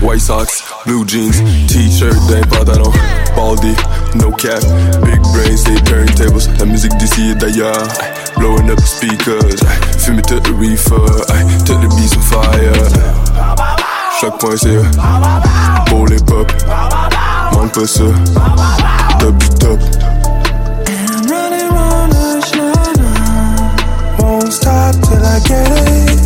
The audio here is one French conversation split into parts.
White socks, blue jeans, t-shirt, they d'un pantalon, baldy, no cap, big brains, they turntables, la musique d'ici et d'ailleurs, blowing up the speakers, fumer tout le reefer, tout le beats on fire, chaque point c'est pour les pop, manque pas ça, top top. I'm running round line, won't stop till I get it.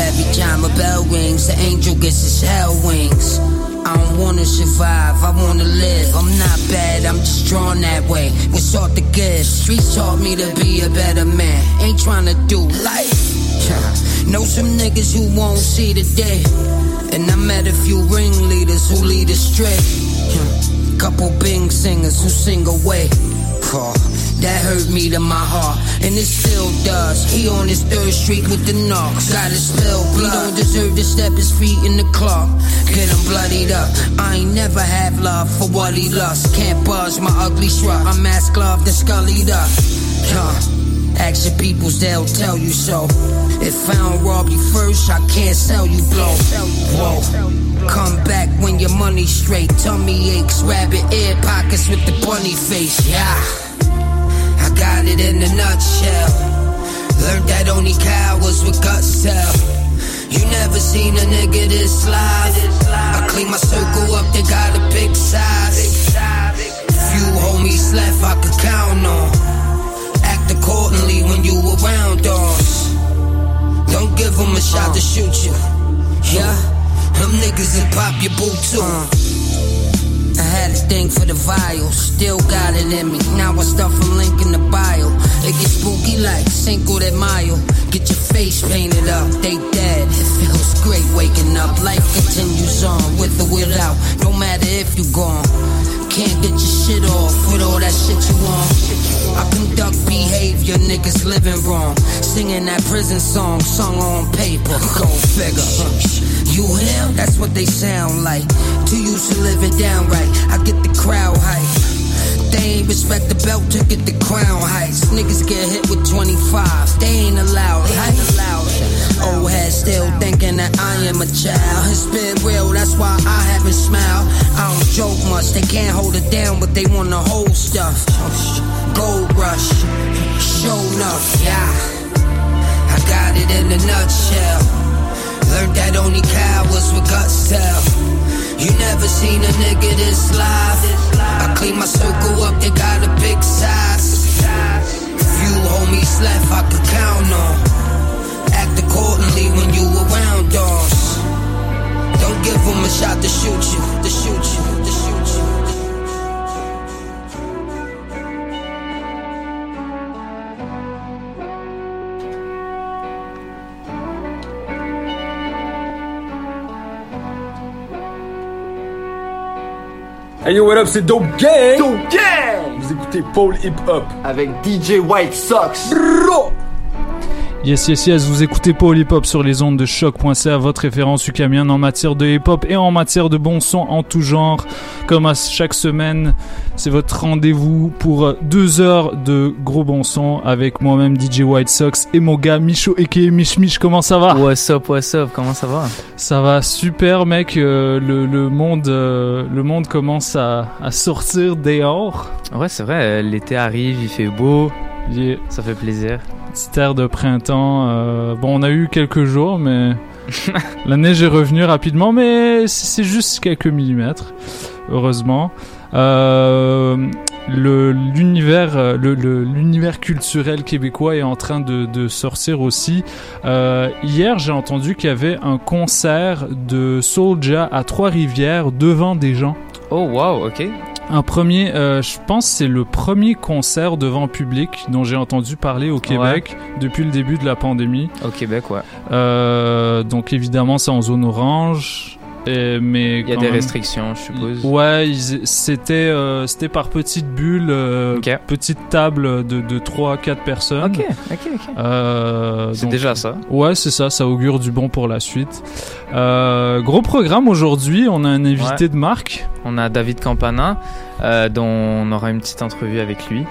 Every time a bell rings, the angel gets his hell wings. I don't wanna survive, I wanna live. I'm not bad, I'm just drawn that way. What's all the good? Streets taught me to be a better man. Ain't trying to do life. Know some niggas who won't see the day. And I met a few ringleaders who lead astray. Couple bing singers who sing away. That hurt me to my heart, and it still does. He on his third street with the knocks, got his spill blood. He don't deserve to step his feet in the club. Get him bloodied up. I ain't never have love for what he lost. Can't buzz my ugly shrug. I'm mask gloved and scullied up. Huh. Ask your peoples, they'll tell you so. If I don't rob you first, I can't sell you blow. Whoa. Come back when your money's straight. Tummy aches, rabbit ear pockets with the bunny face. Yeah. I got it in a nutshell. Learned that only cowards with guts tell. You never seen a nigga this live. I clean my circle up, they got a big size. Few homies left I could count on. Act accordingly when you around us. Don't give them a shot to shoot you. Yeah, them niggas will pop your boot too. I had a thing for the vial, still got it in me. Now I stuff from link in the bio. It gets spooky like Cinco de Mayo. Get your face painted up, they dead. It feels great waking up. Life continues on with or without, no matter if you gone. Can't get your shit off with all that shit you want. I conduct behavior, niggas living wrong. Singing that prison song, sung on paper. Go figure. You him? That's what they sound like. Too used to living down right. I get the crowd hype. They ain't respect the belt to get the crown heights. Niggas get hit with 25. They ain't allowed. They ain't allowed. Old head still thinking that I am a child. It's been real, that's why I haven't smiled. I don't joke much. They can't hold it down, but they wanna hold stuff. Gold rush, show enough, yeah. I got it in a nutshell. Learned that only cowards with guts tell. You never seen a nigga this live. I clean my circle up, they got a big size. Few homies left I could count on. Act accordingly when you around dogs. Don't give them a shot to shoot you, to shoot you, to shoot you. Hey yo, what up, c'est Dope Gang! Dope Gang! Vous écoutez Paul Hip Hop. avec DJ White Sox. Yes, yes, yes, vous écoutez Paul Hip Hop sur les ondes de choc.ca, votre référence ukamienne en matière de hip hop et en matière de bon son en tout genre. Comme à chaque semaine, c'est votre rendez-vous pour deux heures de gros bon son avec moi-même DJ White Sox et mon gars Micho et Mich Mich. Comment ça va? What's up, what's up, comment ça va? Ça va super, mec. euh, le, le monde, euh, le monde commence à, à sortir dehors. Ouais, c'est vrai, l'été arrive, il fait beau, Yeah. ça fait plaisir. Petite air de printemps. euh, bon, on a eu quelques jours, mais la neige est revenue rapidement, mais c'est juste quelques millimètres, heureusement. Euh, l'univers euh, le- l'univers culturel québécois est en train de, de sortir aussi. Euh, hier, j'ai entendu qu'il y avait un concert de Soulja à Trois-Rivières devant des gens. Oh wow, ok. Un premier, euh, je pense c'est le premier concert devant public dont j'ai entendu parler au Québec depuis le début de la pandémie. Au Québec, ouais. Euh, donc évidemment c'est en zone orange, et- mais Il y a des même- restrictions, je suppose. Ouais, c'était euh, c'était par petites bulles, euh, petite table de, de 3-4 personnes. Ok, ok, ok. Euh, C'est déjà ça. Ouais, c'est ça, ça augure du bon pour la suite. Euh, gros programme aujourd'hui, on a un invité Ouais. de marque. On a David Campana, euh, dont on aura une petite entrevue avec lui.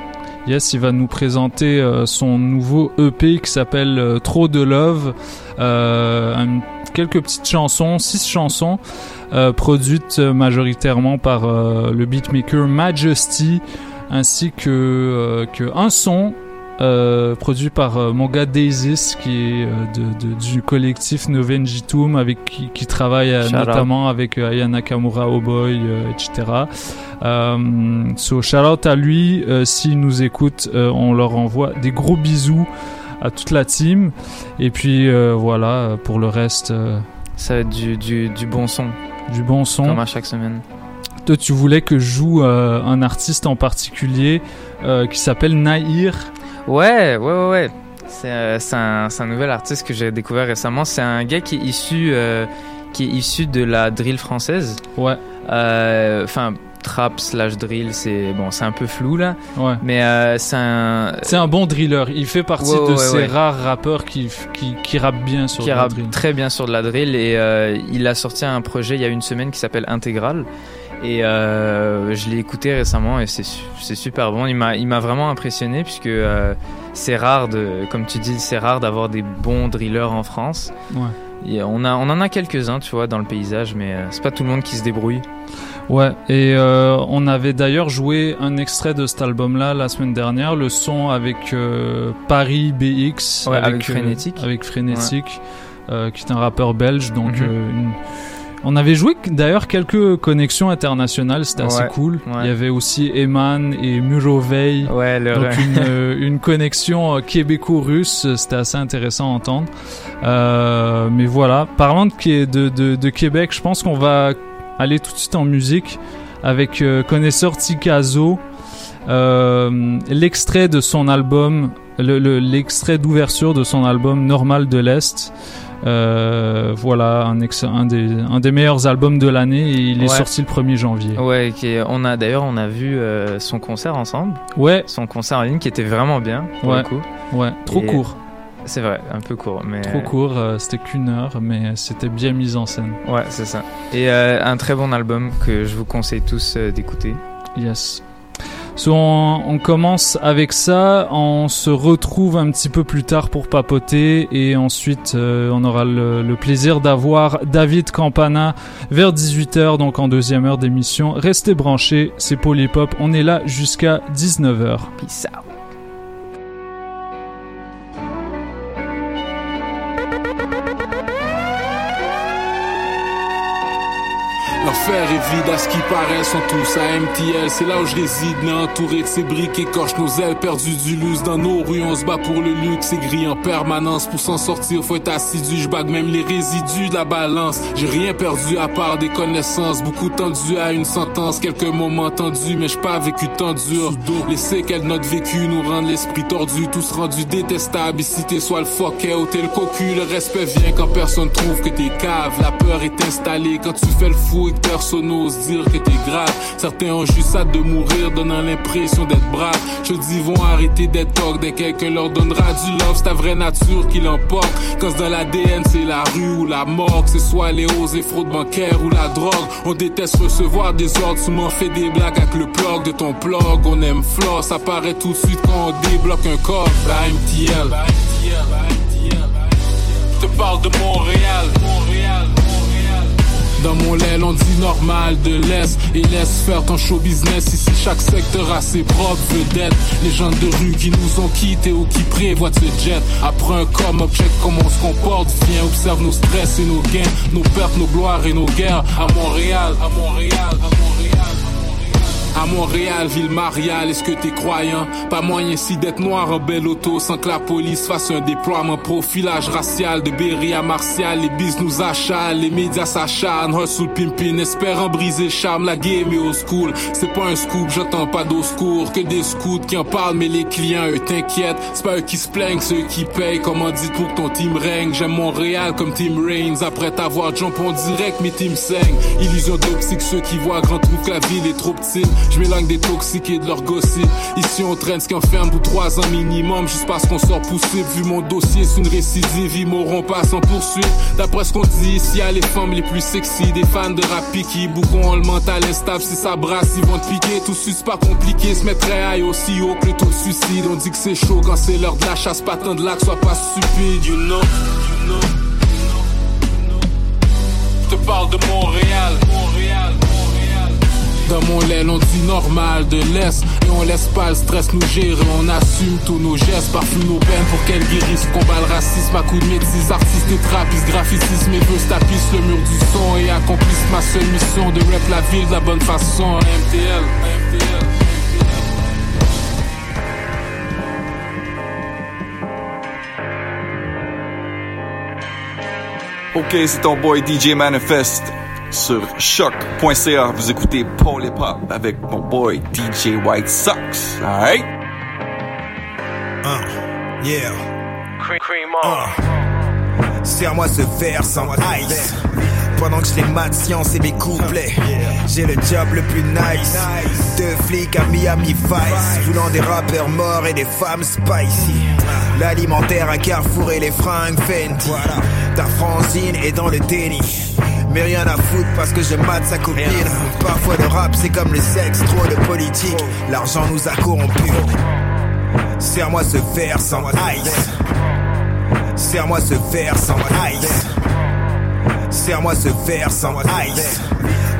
Yes, il va nous présenter euh, son nouveau EP qui s'appelle euh, Trop de Love. Euh, un- quelques petites chansons, six chansons, euh, produites euh, majoritairement par euh, le beatmaker Majesty, ainsi que, que un son euh, produit par euh, mon gars Daisis, qui est euh, de, de- du collectif Novenjitum, avec qui, qui travaille notamment avec euh, Aya Nakamura, Oh Boy, etc. So shout out à lui. S'il nous écoute, on leur envoie des gros bisous à toute la team. Et puis euh, voilà, pour le reste, euh, Ça va être du, du, du bon son, du bon son. comme à chaque semaine. Toi, tu voulais que je joue euh, un artiste en particulier qui s'appelle Naïr. Ouais, ouais, ouais, ouais. C'est c'est un, un nouvel artiste que j'ai découvert récemment. C'est un gars qui est issu, qui est issu de la drill française. Ouais, Euh, Enfin, trap slash drill, c'est bon, c'est un peu flou là. ouais. Mais euh, c'est un, C'est un bon driller. Il fait partie Ouais, de ouais, ces rares rappeurs qui, qui, qui rappent bien sur qui le rappe drill. très bien sur de la drill et euh, il a sorti un projet il y a une semaine qui s'appelle Intégral et euh, je l'ai écouté récemment et c'est su- c'est super bon il m'a il m'a vraiment impressionné puisque c'est rare de comme tu dis c'est rare d'avoir des bons drillers en France Ouais. Et on a on en a quelques uns tu vois dans le paysage mais euh, c'est pas tout le monde qui se débrouille Ouais, et euh, on avait d'ailleurs joué un extrait de cet album-là la semaine dernière, le son avec euh, Paris BX, Ouais, avec Frénétique. avec Frénétique, qui est un rappeur belge. Donc, Mhm. une- on avait joué d'ailleurs quelques connexions internationales, c'était assez cool. ouais. Il y avait aussi Eman et Muroveil. ouais Donc une, euh, une connexion québéco-russe, c'était assez intéressant à entendre. Euh, mais voilà, parlant de, Qué- de, de, de Québec, je pense qu'on va aller tout de suite en musique avec euh, connaisseur Tikazo, euh, l'extrait de son album, le- le- l'extrait d'ouverture de son album Normal de l'Est. Euh, voilà, un, des, un des meilleurs albums de l'année il est sorti le 1er janvier. Ouais, on a d'ailleurs on a vu euh, son concert ensemble. Ouais. Son concert en ligne qui était vraiment bien pour Ouais. le coup. Ouais, trop Et- court. C'est vrai, un peu court, mais Trop court, euh, c'était qu'une heure, mais c'était bien mis en scène. Ouais, c'est ça. Et euh, un très bon album que je vous conseille tous euh, d'écouter. Yes. So, on, on commence avec ça, on se retrouve un petit peu plus tard pour papoter et ensuite on aura le, le plaisir d'avoir David Campana vers 18h, donc en deuxième heure d'émission. Restez branchés, c'est Polypop, on est là jusqu'à 19h. Peace out. L'enfer est vide à ce qui paraît, sont tous à MTL. C'est là où je réside, né entouré de ces briques écorchent nos ailes, perdues du luxe. Dans nos rues, on se bat pour le luxe, c'est gris en permanence. Pour s'en sortir, faut être assidu. Je bague même les résidus de la balance. J'ai rien perdu à part des connaissances. Beaucoup tendu à une sentence, quelques moments tendus, mais j'ai pas vécu tant dur. Les séquelles de notre vécu nous rendent l'esprit tordu, tous rendus détestables. Ici t'es soit le fuck ou t'es le cocu. Le respect vient quand personne trouve que t'es cave. La peur est installée quand tu fais le fou et que personne n'ose dire que t'es grave. Certains ont juste hâte de mourir, donnant l'impression d'être brave. Je dis, vont arrêter d'être talk dès quelqu'un leur donnera du love. C'est ta vraie nature qui l'emporte. Quand dans l'ADN, c'est la rue ou la mort. Que ce soit les hausses et fraudes bancaires ou la drogue. On déteste recevoir des ordres. Tu m'en fais des blagues avec le plug de ton plug. On aime floss, ça paraît tout de suite quand on débloque un corps. Bah MTL. Je te parle de. Montréal. Dans mon l'aile, on dit normal de l'Est et laisse faire ton show business. Ici, chaque secteur a ses propres vedettes. Les gens de rue qui nous ont quittés ou qui prévoient de se jet. Après un up, check comment on se comporte. Viens, observe nos stress et nos gains, nos pertes, nos gloires et nos guerres. À Montréal, à Montréal, à Montréal. À Montréal, ville mariale, est-ce que t'es croyant? Pas moyen ici d'être noir en belle auto sans que la police fasse un déploiement profilage racial de Berry à Martial. Les bis nous achalent, les médias s'acharnent, hustle pimpin, espérant briser charme, la game est au school. C'est pas un scoop, j'entends pas d'au secours, que des scouts qui en parlent, mais les clients, eux, t'inquiètent. C'est pas eux qui se plaignent, c'est eux qui payent. Comment dit pour que ton team règne? J'aime Montréal comme Team Reigns. Après t'avoir jump on direct, mes teams saignent. Illusion d'optique, ceux qui voient grand trouvent que la ville est trop petite. Je m'éloigne des toxiques et de leur gossip. Ici, on traîne ce qui enferme pour trois ans minimum, juste parce qu'on sort poussé. Vu mon dossier, c'est une récidive, ils mourront pas sans poursuite. D'après ce qu'on dit, ici, y a les femmes les plus sexy, des fans de rap qui ont le mental instable. Si ça brasse, ils vont te piquer. Tout c'est pas compliqué, se mettre high aussi haut que le taux de suicide. On dit que c'est chaud quand c'est l'heure de la chasse, pas tant de lac, sois pas stupide, you know. You know. Je te parle de. Montréal. On dit normal de l'Est. Et on laisse pas le stress nous gérer. On assume tous nos gestes, parfume nos peines. Pour qu'elles guérissent, combat le racisme. À coup de métis, artistes et trappistes Graphicisme et vœux tapissent le mur du son Et accomplissent ma seule mission De rap la ville de la bonne façon. MTL Ok, c'est ton boy DJ Manifest sur choc.ca. Vous écoutez Paul Hip Hop avec mon boy DJ White Sox. Alright? Uh, yeah. Cream, uh. Serre-moi ce verre sans ice. Pendant que je les mate science et mes couplets. J'ai le job le plus nice. Deux flics à Miami Vice. Voulant des rappeurs morts et des femmes spicy. L'alimentaire à Carrefour et les fringues Fenty. Ta Francine est dans le déni. Mais rien à foutre parce que je mate sa copine. Parfois le rap c'est comme le sexe, trop de politique. L'argent nous a corrompus. Serre-moi ce verre sans ice. Serre-moi ce verre sans ice. Serre-moi ce verre sans ice.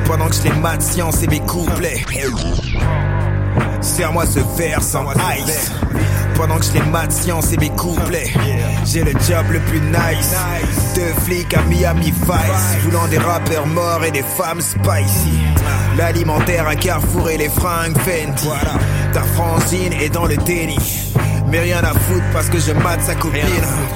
Pendant que je les mate science et mes couplets. Serre-moi ce verre sans ice. Pendant que je les mate science et mes couplets. J'ai le job le plus nice. Deux flics à Miami Vice. Voulant des rappeurs morts et des femmes spicy. L'alimentaire à Carrefour et les fringues Fenty. Ta Francine est dans le déni. Mais rien à foutre parce que je mate sa copine.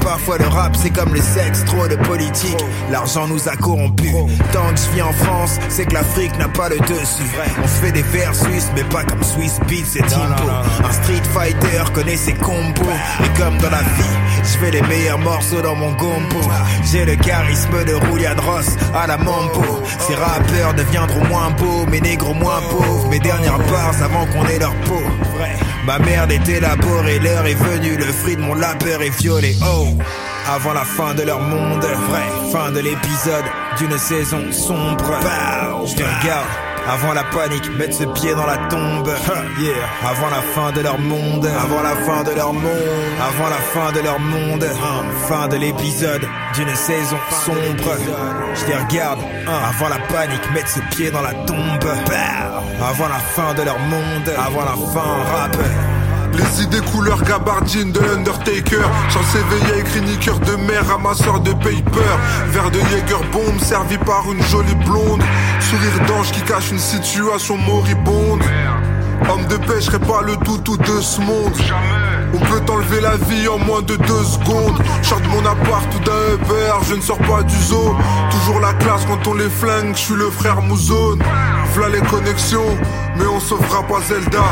Parfois le rap c'est comme le sexe, trop de politique. L'argent nous a corrompus. Tant que je vis en France, c'est que l'Afrique n'a pas le dessus. On se fait des versus, mais pas comme Swiss Beats et Timbo. Un street fighter connaît ses combos. Et comme dans la vie, je fais les meilleurs morceaux dans mon gombo. J'ai le charisme de Roulian Ross à la Mambo. Ces rappeurs deviendront moins beaux, mes négros moins pauvres. Mes dernières bars avant qu'on ait leur peau. Ma merde est élaborée, l'heure est venue, le fruit de mon labeur est violé. Oh! Avant la fin de leur monde, vrai, fin de l'épisode d'une saison sombre. Je te regarde. Avant la panique, mettre ce pied dans la tombe. Yeah. Avant la fin de leur monde. Avant la fin de leur monde. Avant la fin de leur monde. Fin de l'épisode d'une saison sombre. Je les regarde. Avant la panique, mettre ce pied dans la tombe. Avant la fin de leur monde. Avant la fin, rap. Les idées couleur gabardine de l'Undertaker Chance éveillé écrit niqueur de mer Ramasseur de paper Verre de Jäger bombe servi par une jolie blonde Sourire d'ange qui cache une situation moribonde Homme de paix, je pas le tout tout de ce monde on peut t'enlever la vie en moins de deux secondes. De mon appart ou d'un Uber, je ne sors pas du zoo. Toujours la classe quand on les flingue, je suis le frère Mouzone. Les connexions, mais on sauvera pas Zelda.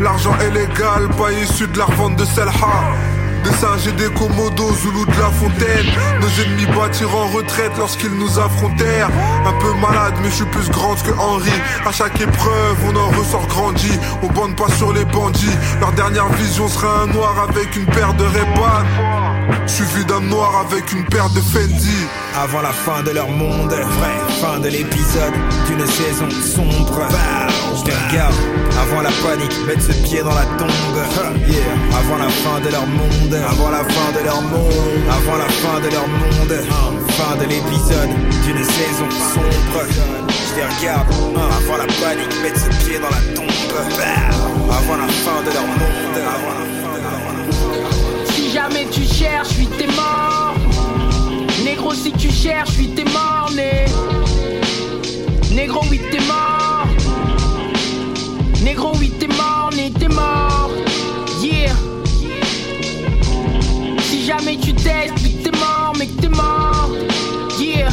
L'argent est légal, pas issu de la revente de Selha. Des singes et des commodos, Zoulou de la fontaine. Nos ennemis battirent en retraite lorsqu'ils nous affrontèrent. Un peu malade, mais je suis plus grande que Henri. À chaque épreuve, on en ressort grandi. On bande pas sur les bandits. Leur dernière vision sera un noir avec une paire de Reban. Suivi d'un noir avec une paire de Fendi. Avant la fin de leur monde, vrai, fin de l'épisode d'une saison sombre. Je te regarde, avant la panique, mettre ce pied dans la tombe. Yeah. Avant la fin de leur monde, avant la fin de leur monde, avant la fin de leur monde. Fin de l'épisode d'une saison sombre. Je les regarde, avant la panique, mettre ce pied dans la tombe. Avant la fin de leur monde, avant la jamais tu cherches, oui t'es mort. Négro si tu cherches, oui t'es mort, né. Négro oui t'es mort. Négro oui t'es mort, né t'es mort. Yeah. Si jamais tu testes, oui t'es mort, mais t'es mort. Yeah.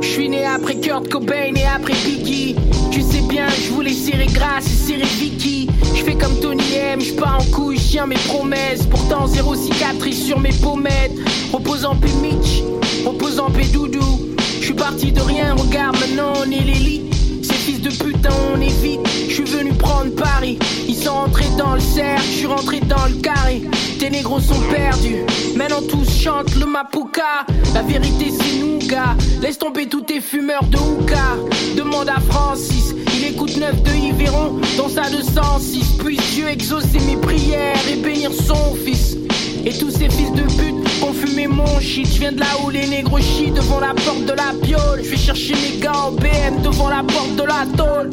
Je suis né après Kurt Cobain et après Biggie. Tu sais bien, je voulais serrer grâce Je fais comme Tony M, je pars en couille, je tiens mes promesses. Pourtant, zéro cicatrice sur mes pommettes. Repose en paix Mitch, repose en Doudou. Je suis parti de rien, regarde maintenant on est l'élite. Ces fils de putain, on est vite. Je suis venu prendre Paris. Ils sont entrés dans le cercle, je suis rentré dans le carré. Tes négros sont perdus. Maintenant tous chantent le Mapuka. La vérité c'est nous, gars. Laisse tomber tous tes fumeurs de hookah. Demande à Francis. Écoute 9 de Yveron dans sa 206. Puisse Dieu exaucer mes prières et bénir son fils. Et tous ces fils de pute ont fumé mon shit. Je viens de là où les négros chient devant la porte de la piole. Je vais chercher mes gars en BM devant la porte de la tôle.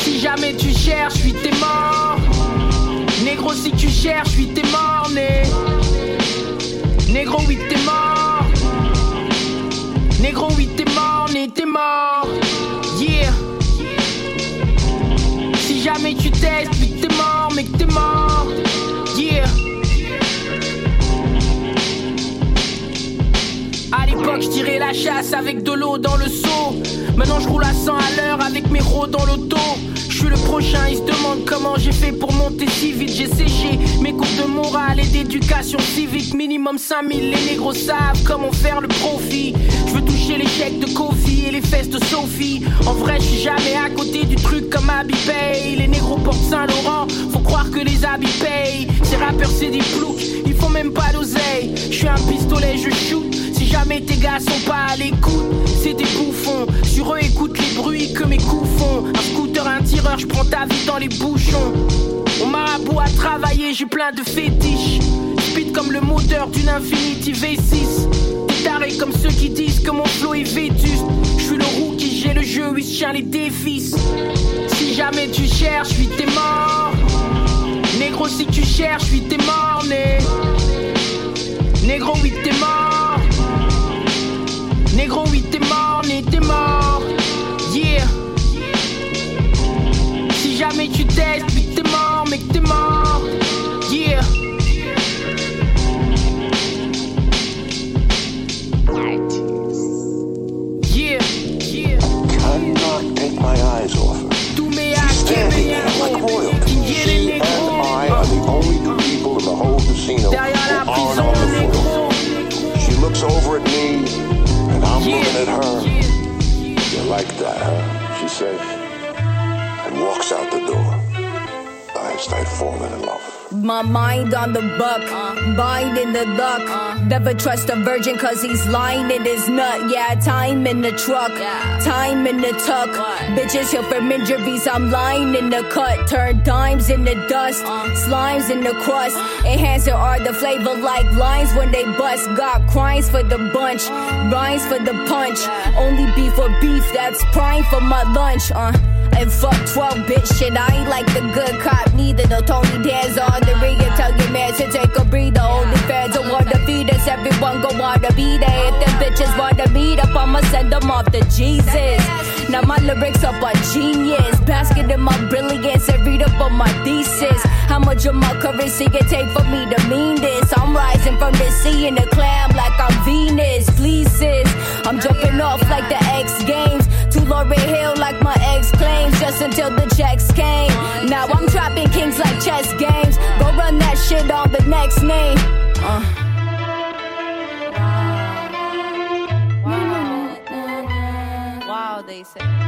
Si jamais tu cherches, oui t'es mort. Négro si tu cherches, oui t'es mort, né. Négro oui t'es mort. Négro oui t'es mort, né t'es mort. Yeah. Si jamais tu testes, oui t'es mort, mais que t'es mort. Yeah. À l'époque, je tirais la chasse avec de l'eau dans le seau. Maintenant, je roule à 100 à l'heure avec mes ros dans l'auto. Je suis le prochain, ils se demandent comment j'ai fait pour monter si vite. J'ai séché mes cours de morale et d'éducation civique. Minimum 5000, les négros savent comment faire le profit. Les chèques de Kofi et les fesses de Sophie. En vrai, je suis jamais à côté du truc comme Abby Pay. Les négros portent Saint-Laurent, faut croire que les habits payent. Ces rappeurs, c'est des ploucs, ils font même pas d'oseille. Je suis un pistolet, je shoot. Si jamais tes gars sont pas à l'écoute, c'est des bouffons. Sur eux, écoute les bruits que mes coups font. Un scooter, un tireur, je prends ta vie dans les bouchons. On marabout à travailler, j'ai plein de fétiches. Comme le moteur d'une Infinity V6. Des tarés comme ceux qui disent que mon flow est vétuste. Je suis le rookie, j'ai le jeu, oui, je les défis. Si jamais tu cherches, oui, t'es mort. Négro, si tu cherches, oui, t'es mort, né. Négro, oui, t'es mort. Négro, oui, t'es mort, né, t'es mort. Yeah. tête, puis t'es mort, que t'es mort. Looking at her. You like that, huh? She says, and walks out the door. Falling in love. My mind on the buck, bind in the luck. Never trust a virgin cause he's lying in his nut. Yeah, time in the truck, time in the tuck. Bitches heal from injuries, I'm lying in the cut. Turn dimes in the dust, slimes in the crust. Enhancer are the flavor like lines when they bust. Got crimes for the bunch, rhymes for the punch. Only beef for beef, that's prime for my lunch. Uh. And fuck 12 bitch shit, I ain't like the good cop, neither. No Tony Danza on the ring and tell your man to take a breather. Only fans don't wanna feed us, everyone gon' wanna be there. If them bitches wanna meet up, I'ma send them off to Jesus. Now my lyrics up on genius, basking in my brilliance and read up on my thesis. How much of my currency it take for me to mean this? I'm rising from the sea in a clam like I'm Venus. Fleeces, I'm jumping off like the X Games. To Lauryn Hill like my ex claims, just until the checks came. Now I'm trapping kings like chess games. Go run that shit on the next name. Uh. Wow, they say.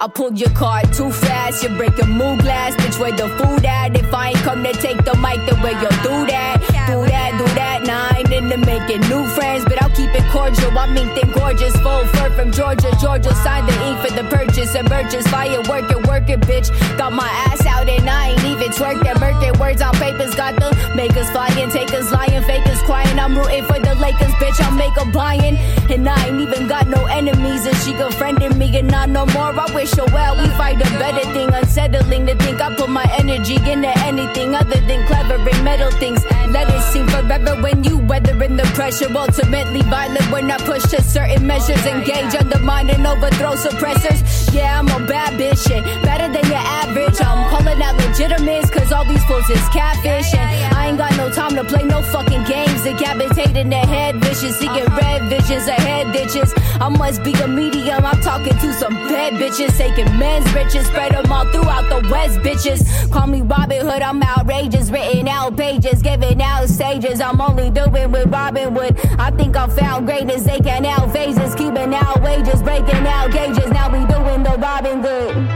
I pulled your car too fast, you break a mood glass. Bitch, where the food at? If I ain't come to take the mic, then where you do that? Do that, do that. Nah, I ain't into making new friends, but I'll keep it cordial. I mean, think gorgeous. Full fur from Georgia. Georgia signed the ink for the purchase. And purchase firework it, work it, bitch. Got my ass out and I ain't even twerking. Murking words on papers. Got the makers flying, takers lying, fakers crying. I'm rooting for the Lakers, bitch. I'll make a buying. And I ain't even got no enemies. And she befriended me and not no more. I wish her well. We fight a better thing. Unsettling to think I put my energy into anything other than clever and metal things. Let it seem forever when you weathering the pressure. Ultimately violent when I push to certain measures. Engage, undermine, and overthrow suppressors. Yeah, I'm a bad bitch. Shit. Better than your average. I'm calling out legitimates, cause all these fools is catfish. And I ain't got no time to play no fucking games. Decapitating their head vicious. Seeing uh-huh. red visions ahead ditches. I must be a medium. I'm talking to some bad bitches. Taking men's riches. Spread them all throughout the West, bitches. Call me Robin Hood. I'm outrageous. Written out pages. Giving out stages. I'm only doing with Robin Wood. I think I found greatness. They can out phases. Keeping out wages. Breaking out cages. Now we doing the Robin Good.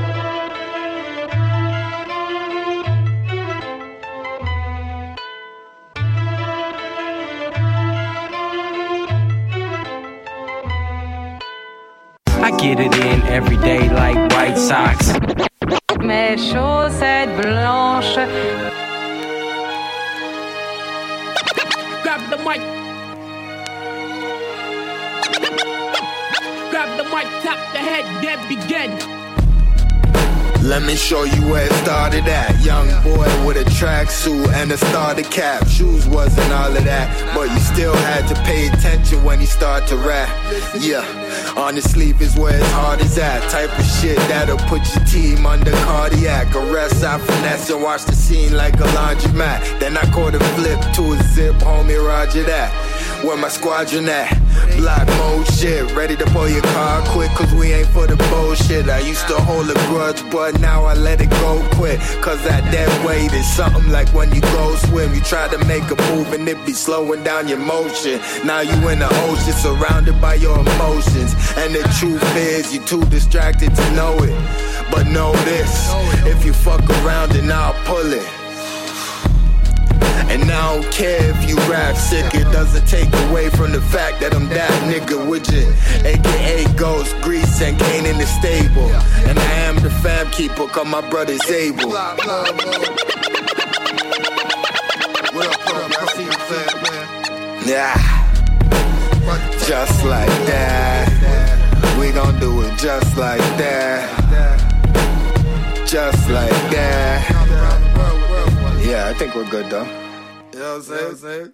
Get it in every day like White Sox. Mes chaussettes blanches. Grab the mic. Grab the mic, tap the head, then begin. Let me show you where it started at. Young boy with a tracksuit and a starter cap. Shoes wasn't all of that, but you still had to pay attention when he started to rap. Yeah, on his sleeve is where his heart is at. Type of shit that'll put your team under cardiac arrest. I finesse and watch the scene like a laundromat. Then I caught a flip to a zip, homie, roger that. Where my squadron at? Block mode shit, ready to pull your car quick, cause we ain't for the bullshit. I used to hold a grudge, but now I let it go quick. Cause that dead weight is something like when you go swim. You try to make a move and it be slowing down your motion. Now you in the ocean, surrounded by your emotions. And the truth is, you're too distracted to know it. But know this, if you fuck around, then I'll pull it. And I don't care if you rap sick, it doesn't take away from the fact that I'm that nigga with you. AKA Ghost, Grease, and Kane in the stable. And I am the fam keeper, cause my brother's able. Yeah, just like that we gon' do it just like that. Just like that. Yeah, I think we're good though. You know what I'm saying?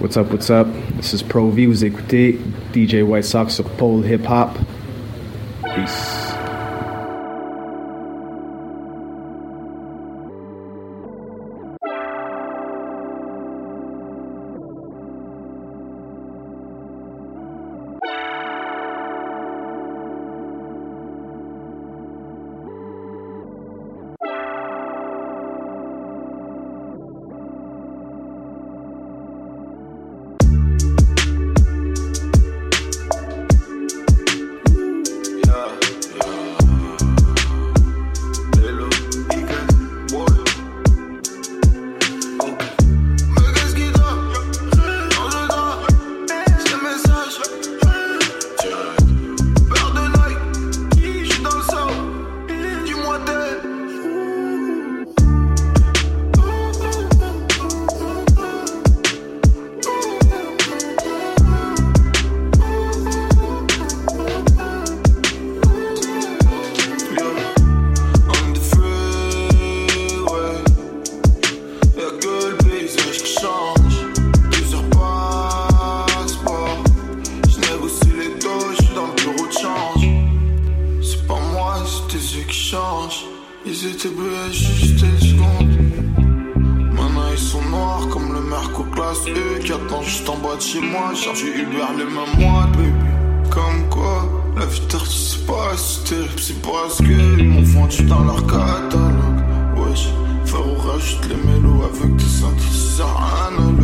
What's up, what's up? This is Pro V. Zekuti, DJ White Sox of Pole Hip Hop. Peace. chute les mélos avec tes seins qui sert rien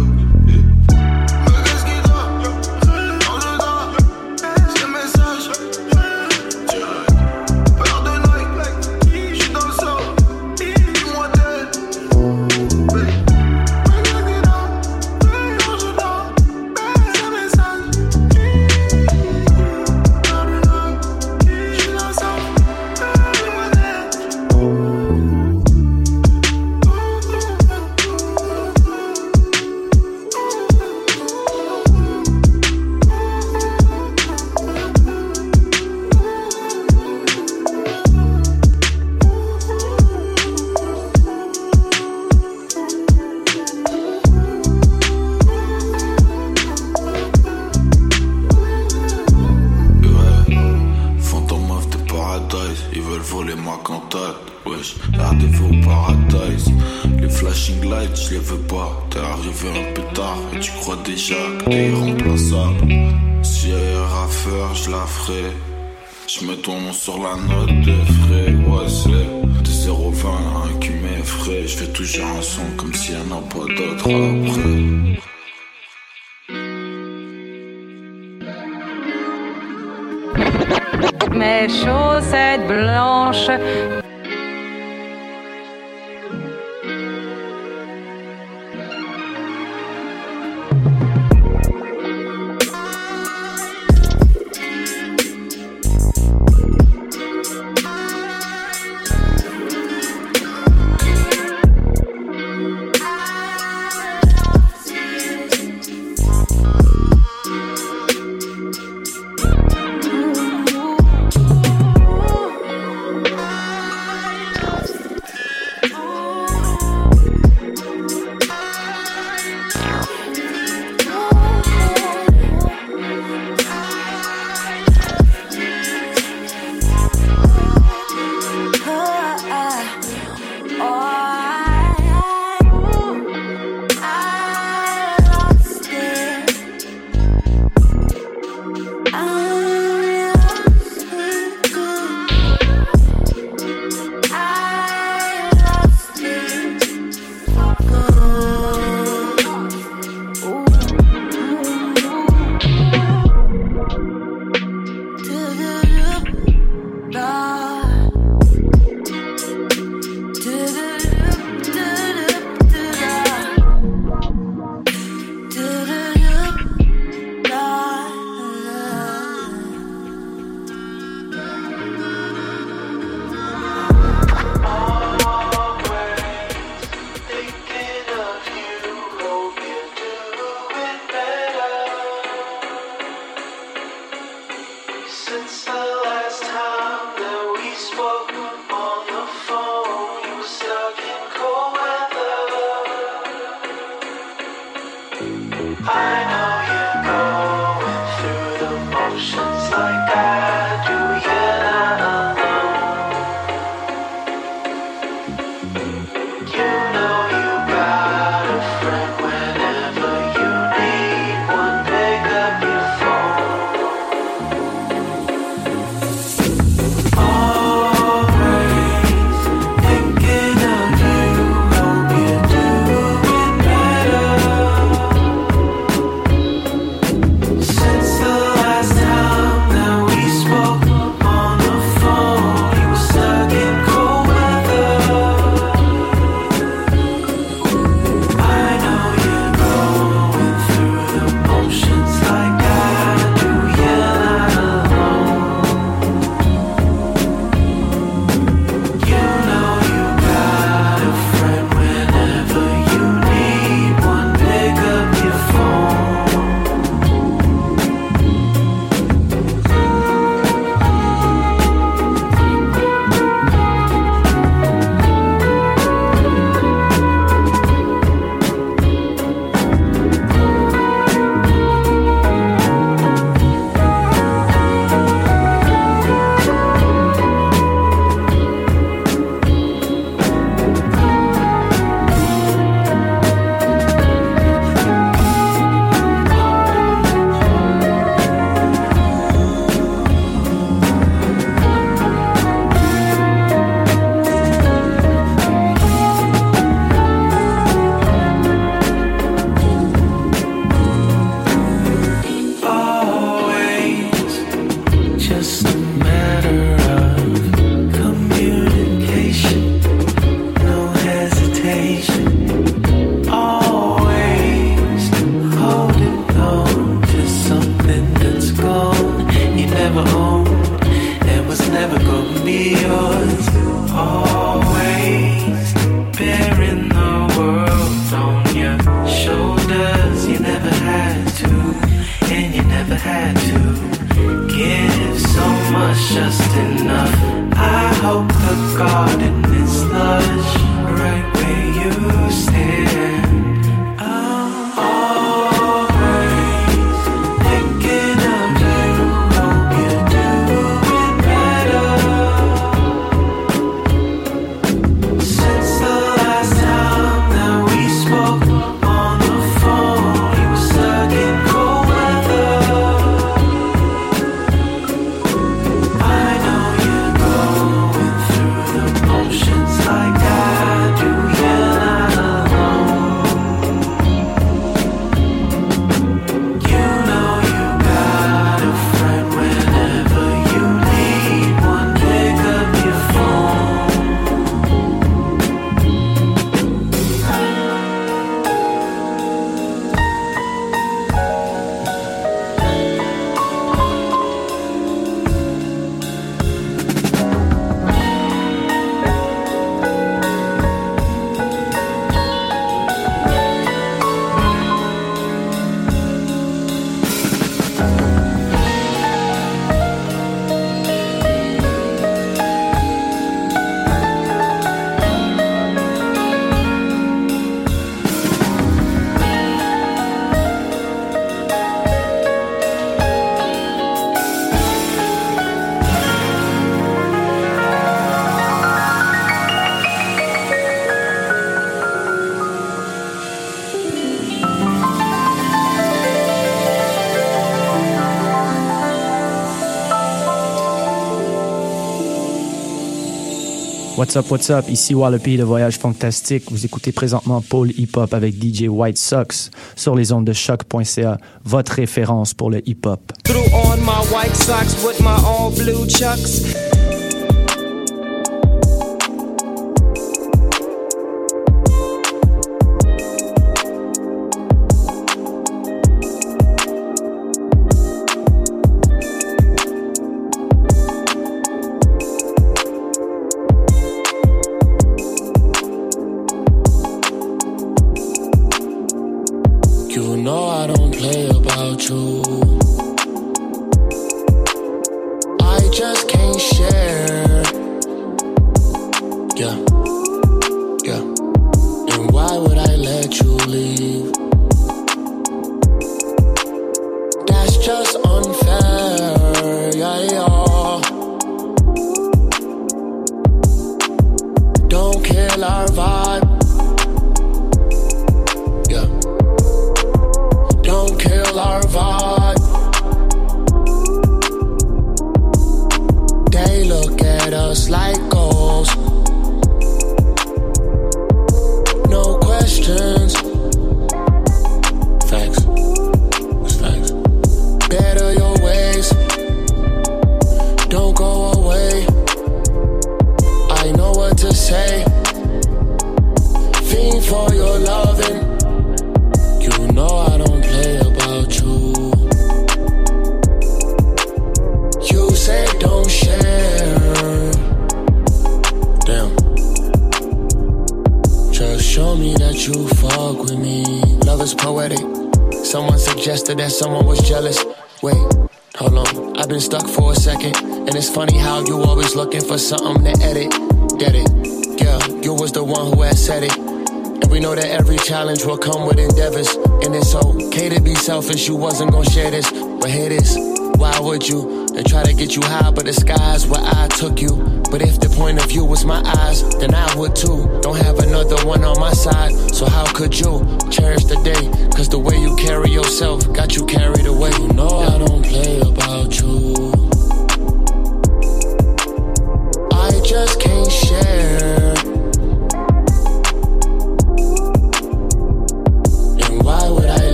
What's up, what's up? Ici Wallopy de Voyage Fantastique. Vous écoutez présentement Paul Hip Hop avec DJ White Sox sur les ondes de choc.ca, votre référence pour le hip hop.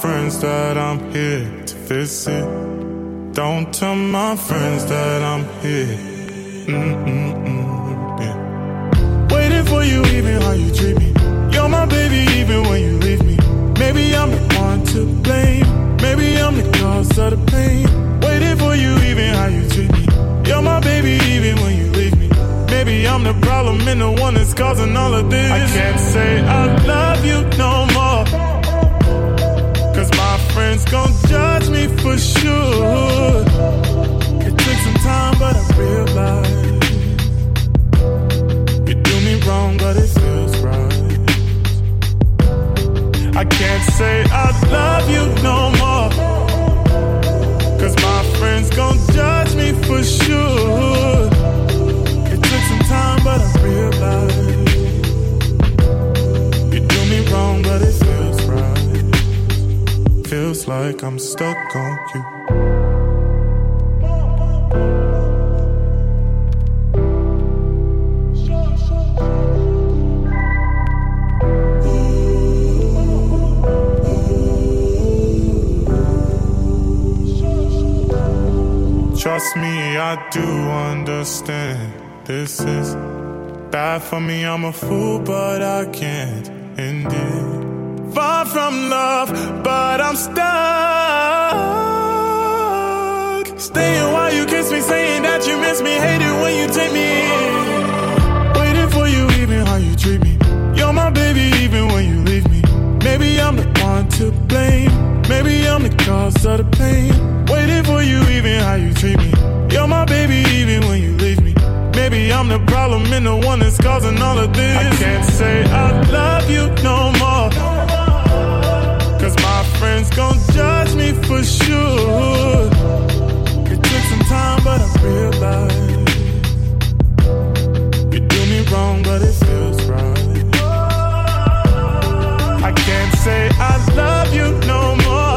Friends that I'm here to visit. Don't tell my friends that I'm here. Yeah. Waiting for you, even how you treat me. You're my baby, even when you leave me. Maybe I'm the one to blame. Maybe I'm the cause of the pain. Waiting for you, even how you treat me. You're my baby, even when you leave me. Maybe I'm the problem and the one that's causing all of this. I can't say I love you no more. Friends gon' judge me for sure. It took some time, but I realized you do me wrong, but it feels right. I can't say I love you no more. Cause my friends gon' judge me for sure. It took some time, but I realized you do me wrong, but it feels like I'm stuck on you. Trust me, I do understand. This is bad for me, I'm a fool, but I can't end it. Far from love, but I'm stuck. Staying while you kiss me, saying that you miss me, hate it when you take me in. Waiting for you, even how you treat me. You're my baby, even when you leave me. Maybe I'm the one to blame. Maybe I'm the cause of the pain. Waiting for you, even how you treat me. You're my baby, even when you leave me. Maybe I'm the problem and the one that's causing all of this. I can't say I love you no more. Friends gon' judge me for sure. It took some time, but I realized you do me wrong, but it feels right. I can't say I love you no more.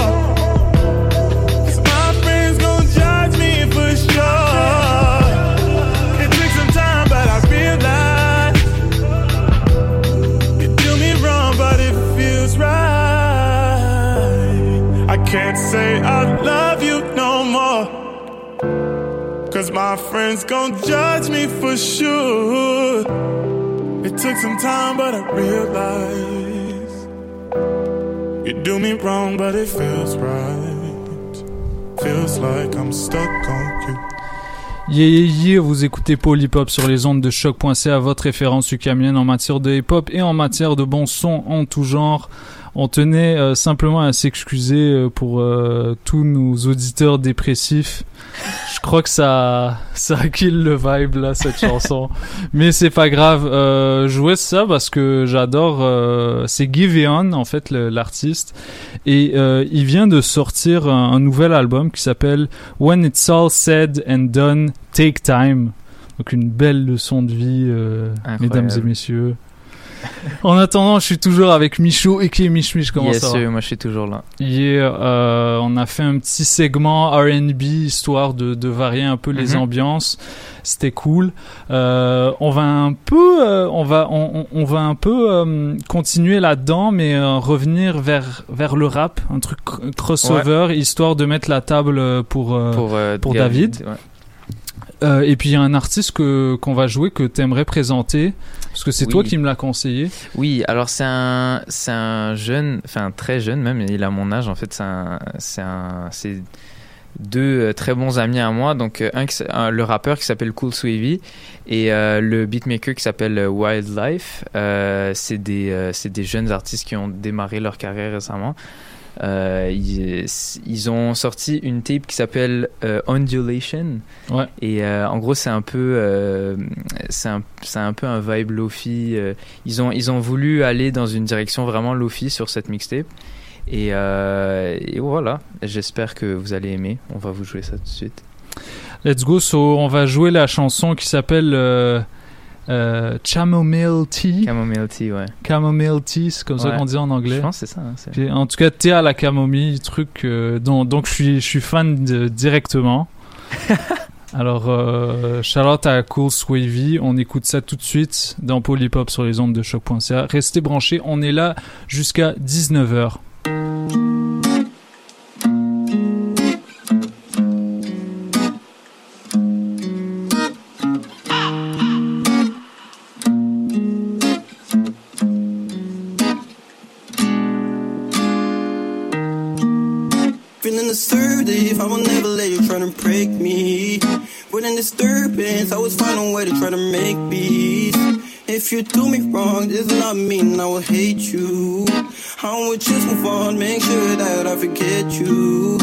Cause my friends gon' judge me for sure. It took some time, but I realized you do me wrong, but it feels right. Feels like I'm stuck on you. Yeah, yeah, yeah, vous écoutez Hop sur les ondes de choc.ca, votre référence ukamienne en matière de hip hop et en matière de bons sons en tout genre. On tenait euh, simplement à s'excuser euh, pour euh, tous nos auditeurs dépressifs. Je crois que ça, ça kill le vibe là cette chanson, mais c'est pas grave. Euh, jouais ça parce que j'adore. euh, c'est Giveon en fait l'artiste et il vient de sortir un, un nouvel album qui s'appelle When It's All Said and Done, Take Time. Donc une belle leçon de vie, mesdames et messieurs. En attendant, je suis toujours avec Michou et qui est Mich Mich, comment yes, ça va? moi je suis toujours là. Yeah, euh, on a fait un petit segment R&B histoire de, de varier un peu les Mhm. ambiances. C'était cool. Euh, on va un peu, euh, on va, on, va un peu continuer là-dedans, mais revenir vers vers le rap, un truc cr- crossover, histoire de mettre la table pour Pour, pour David, David. ouais. Euh, et puis il y a un artiste que qu'on va jouer que t'aimerais présenter parce que c'est Oui. toi qui me l'as conseillé. Oui, alors c'est un, c'est un jeune, enfin très jeune même, il a mon âge en fait, c'est un, c'est un, c'est deux euh, très bons amis à moi, donc euh, un, le rappeur qui s'appelle Cool Swavy et euh, le beatmaker qui s'appelle Wildlife. Euh, c'est des, c'est des jeunes artistes qui ont démarré leur carrière récemment. Euh, ils, ils ont sorti une tape qui s'appelle euh, Undulation. Ouais. Et euh, en gros, c'est un peu, euh, c'est un, c'est un peu un vibe lofi. ils ont, ils ont voulu aller dans une direction vraiment lofi sur cette mixtape. Et, et voilà. J'espère que vous allez aimer. On va vous jouer ça tout de suite. Let's go. So, on va jouer la chanson qui s'appelle euh, euh, Chamomile Tea. Chamomile Tea, ouais. Chamomile Tea, c'est comme ça qu'on dit en anglais. Je pense que c'est ça. hein, Puis, en tout cas, thé à la camomille, truc euh, dont, donc je suis, je suis fan de- directement. Alors, euh, Charlotte à Cool Swavy, on écoute ça tout de suite dans Polypop sur les ondes de choc.ca. Restez branchés, on est là jusqu'à 19h. Break me. But in disturbance, I was finding a way to try to make peace. If you do me wrong, does not mean I will hate you. I would just move on, make sure that I forget you.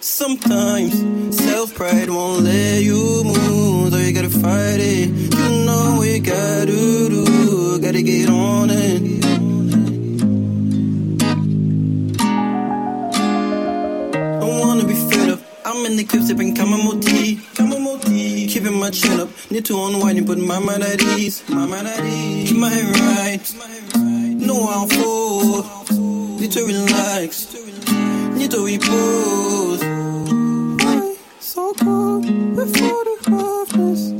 Sometimes self pride won't let you move, so you gotta fight it. You know what you gotta do, gotta get on it. I'm in the crib sipping chamomile tea, chamomile. Keeping my chin up, need to unwind and put my mind at ease, my mind at ease. Keep my head right, no I'm full. Need to relax, need to repose. Why so cold before the roughness?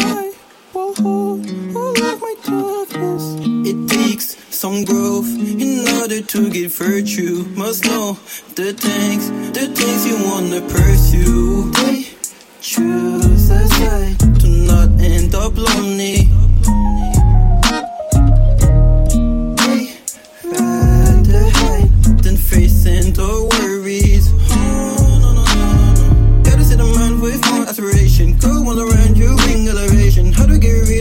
I will hold all of my toughness. It takes some growth in order to get virtue. Must know the things, the things you wanna pursue. They choose a side to not end up lonely. Rather hide than worries. Oh. Gotta set a mind with more aspiration. Go all around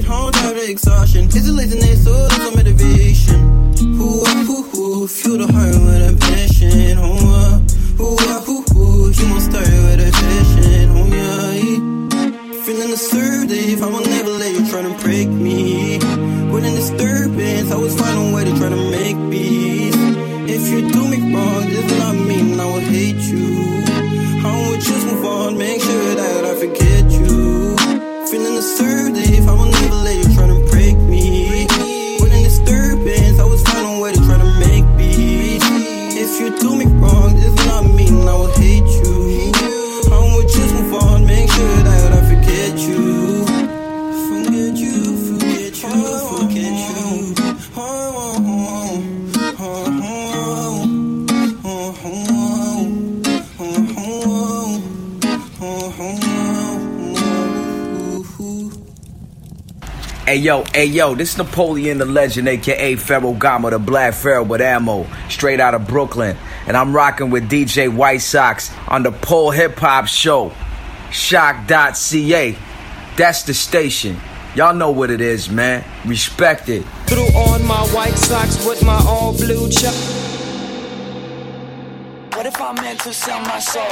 rid, how to exhaustion. Is it laziness or is it motivation? Who, who, who, feel the heart with a passion. Oh, uh, who, uh, who, who, you start with a passion. Oh, yeah. Feeling assertive, I will never let you try to break me. When in disturbance, I was finding a way to try to make peace. If you do me wrong, this does not mean I will hate you. Hey yo, hey yo, this is Napoleon the Legend, aka Pharaoh Gama, the Black Pharaoh with ammo, straight out of Brooklyn. And I'm rocking with DJ White Sox on the Pole Hip Hop Show. Shock.ca. That's the station. Y'all know what it is, man. Respect it. Threw on my white socks with my all blue chuck. What if I meant to sell my soul?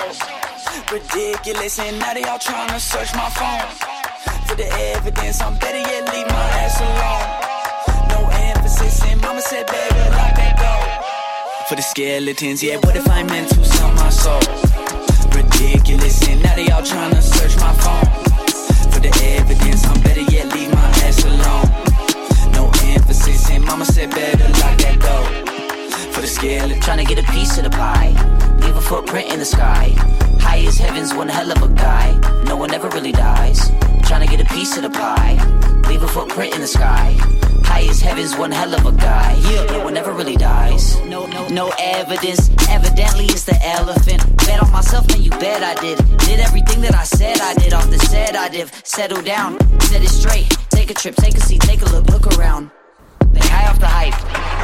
Ridiculous, and now they all trying to search my phone. For the evidence, I'm better yet leave my ass alone. No emphasis, and mama said, baby, lock that door. For the skeletons, yeah, what if I meant to sell my soul? Ridiculous, and now they all trying to search my phone. For the evidence, I'm better yet leave my ass alone. No emphasis, and mama said, better lock that door. For the skeleton, Trying to get a piece of the pie. Leave a footprint in the sky. High as heavens, one hell of a guy. No one ever really dies. Trying to get a piece of the pie. Leave a footprint in the sky. High as heavens, one hell of a guy. Yeah, no one ever really dies. No, no, no evidence. Evidently, it's the elephant. Bet on myself, man, you bet I did. Did everything that I said I did off the set. I did. Settle down, set it straight. Take a trip, take a seat, take a look, look around. They high off the hype.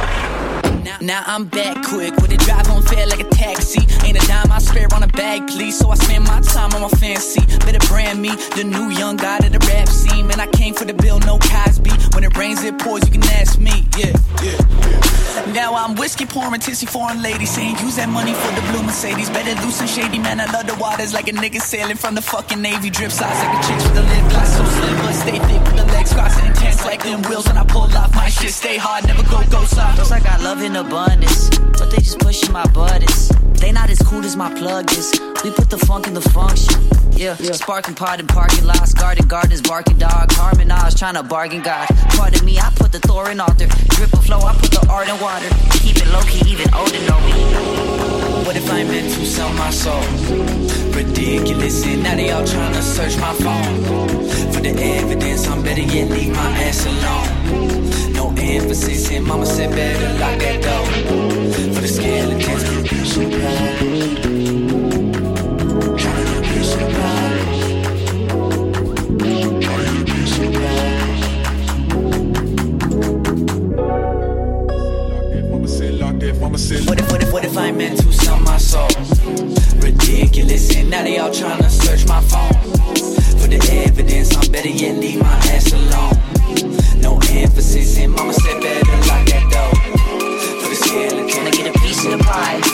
Now, now I'm back quick with a drive on fair like a taxi. Ain't a dime I spare on a bag, please. So I spend my time on my fancy. Better brand me, the new young guy to the rap scene. Man, I came for the bill, no Cosby. When it rains, it pours, you can ask me. Yeah, yeah, yeah. Now I'm whiskey pouring, tissy foreign lady saying use that money for the blue Mercedes. Better loose and shady, man. I love the waters like a nigga sailing from the fucking Navy. Drip size like a chicks with a lip gloss so slim, but stay thick with the legs crossing intense like them wheels when I pull off. My shit stay hard, never go go soft. Looks like I love in abundance, but they just pushing my buttons. They not as cool as my plug is. We put the funk in the function. Yeah, sparking pot in parking lots, garden gardens, barking dogs, harmonize, trying to bargain God. Pardon me, I put the Thor in altar. Drip of flow, I put the art in water. Keep it low key, even older know me. What if I meant to sell my soul? ridiculous, and now they all trying to search my phone for the evidence. I'm better yet leave my ass alone. No emphasis, and mama said better lock that door for the skeletons. What if, what if, what if I meant to sell my soul? Ridiculous, and now they all trying to search my phone for the evidence. I'm better yet leave my ass alone. No emphasis, and mama said better lock that door for the skeleton. I get a piece of the pie?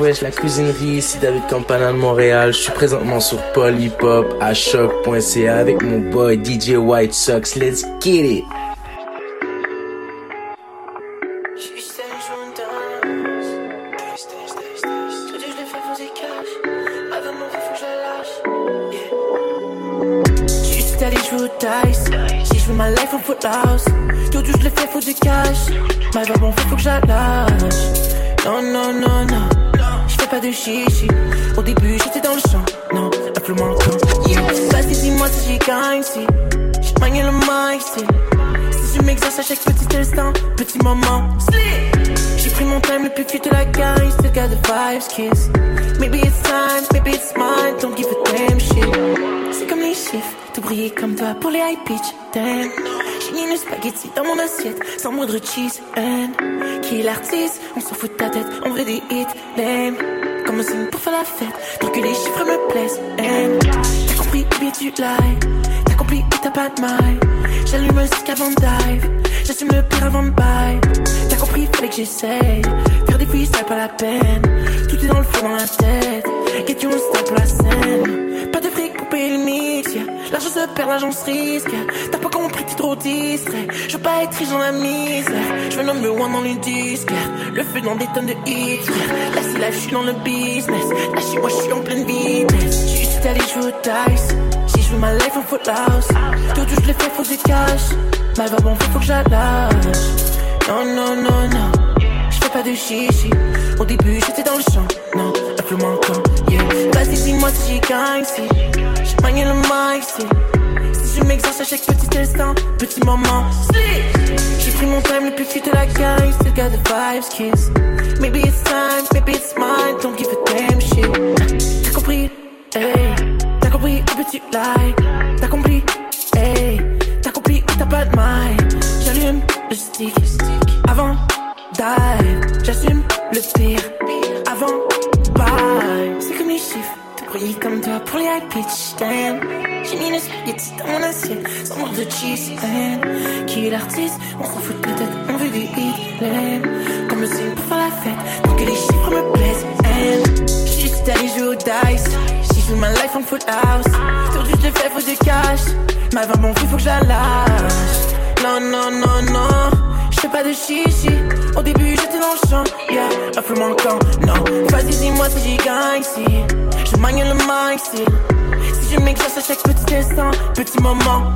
Wesh, la cuisinerie, ici David Campana de Montréal. Je suis présentement sur Hop à choc.ca avec mon boy DJ White Sox. Let's get it! Cheese. And qui est l'artiste On s'en fout de ta tête, on veut des hits. Lame. Comme un signe pour faire la fête, tant que les chiffres me plaisent. T'as compris, bien tu live. T'as compris, t'as pas de maille. J'allume un stick avant dive. J'assume le pire avant de. T'as compris, fallait que j'essaye. Faire des freestyles, pas la peine. Tout est dans le feu, dans la tête. You style pour la scène. Pas de fric pour payer le L'argent se perd, l'argent se risque. T'as pas compris, t'es trop distrait. Je veux pas être riche dans la misère. Je veux number one dans les disques. Le feu dans des tonnes de hits. Là, c'est là, je suis dans le business. Là, chez moi, je suis en pleine vitesse. Juste aller jouer au dice. Je veux ma life en foothouse. Tout je le fais, faut du cash. Mal va bon, faut que j'allâche. Non, non, non, non. Je fais pas de chichi. Au début, j'étais dans le champ. Non, appelle-moi encore. Yeah. Vas-y, dis-moi si j'y gagne, si le si je m'exerce à chaque petit instant, petit moment, J'ai pris mon time le plus cute de la gang, still got the vibes, kiss. Maybe it's time, maybe it's mine, don't give a damn shit. T'as compris, hey. T'as compris, où peux-tu like T'as compris, hey. T'as compris, t'as pas de mind? J'allume le stick de cheese. Qui est l'artiste. On s'en fout tête On veut du hit lame Comme le signe pour faire la fête Tant que les chiffres me plaisent. And J'suis juste allé jouer au dice. She joue ma life en full house Aujourd'hui je te fais faut du cash Ma va mon faut que je la lâche. Non non non non. Je fais pas de chichi. Au début j'étais dans le champ. Yeah, un peu manquant Non, vas-y dis-moi si j'y gagne Si. Je manie le mic Si, si je m'exerce à chaque petit instant Petit moment.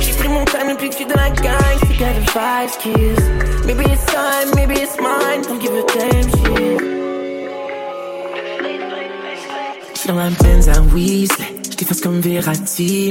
J'ai pris mon time le plus cute de la gang. C'est got the vibes kiss Maybe it's time, maybe it's mine. Don't give a damn shit. J'suis dans la Benz à Weasley J'déface comme Verratti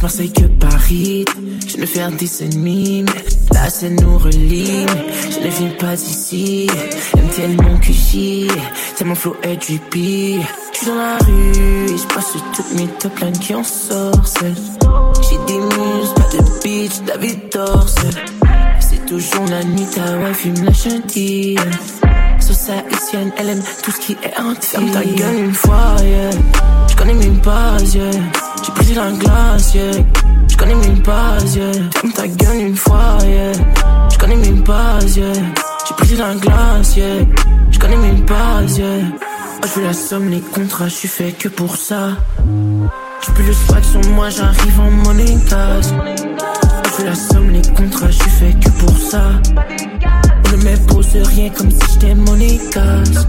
plus Marseille que Paris Je ne fais un des ennemis mais la scène nous relie Je ne viens pas d'ici MTL mon QG C'est mon flow et drippy J'suis dans la rue et j'passe toutes mes top lines qui en sortent. J'ai des muses, pas de bitch, David Dorsey C'est toujours la nuit, ta wife il me lâche un deal Sauce haïtienne, elle aime tout ce qui est entier. Ferme ta gueule. Une fois, yeah. J'connais même pas, yeah. J'ai brisé la glace, yeah. J'connais même pas, yeah. Ferme ta gueule une fois, yeah. J'connais même pas, yeah. J'ai brisé la glace, yeah. J'connais même pas, yeah. Oh, je veux la somme, les contrats, j'suis fait que pour ça. J'ai plus le swag sur moi, j'arrive en cash Oh, je veux la somme, les contrats, j'suis fait que pour ça Ne m'impose rien comme si j'étais monégasque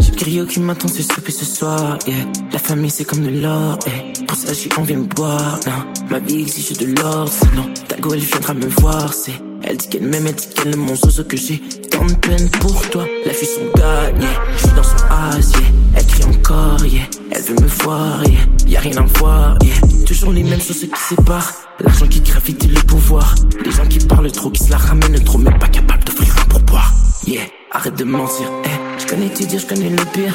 J'ai le griot qui m'attend ce souper ce soir, yeah. La famille c'est comme de l'or, Pour ça j'ai envie de me boire, non Ma vie exige de l'or, sinon Ta go elle viendra me voir, c'est Elle dit qu'elle m'aime, elle dit qu'elle aime mon zozo que j'ai. Tant de peine pour toi, la fille son gars, yeah Je suis dans son as, yeah Elle crie encore, yeah. Elle veut me voir, yeah. Y'a rien à voir, yeah. Toujours les mêmes choses qui séparent L'argent qui gravite et le pouvoir. Les gens qui parlent trop, qui se la ramènent trop Même pas capable d'offrir un pourboire Yeah, arrête de mentir, eh. Je connais dires, je connais le pire.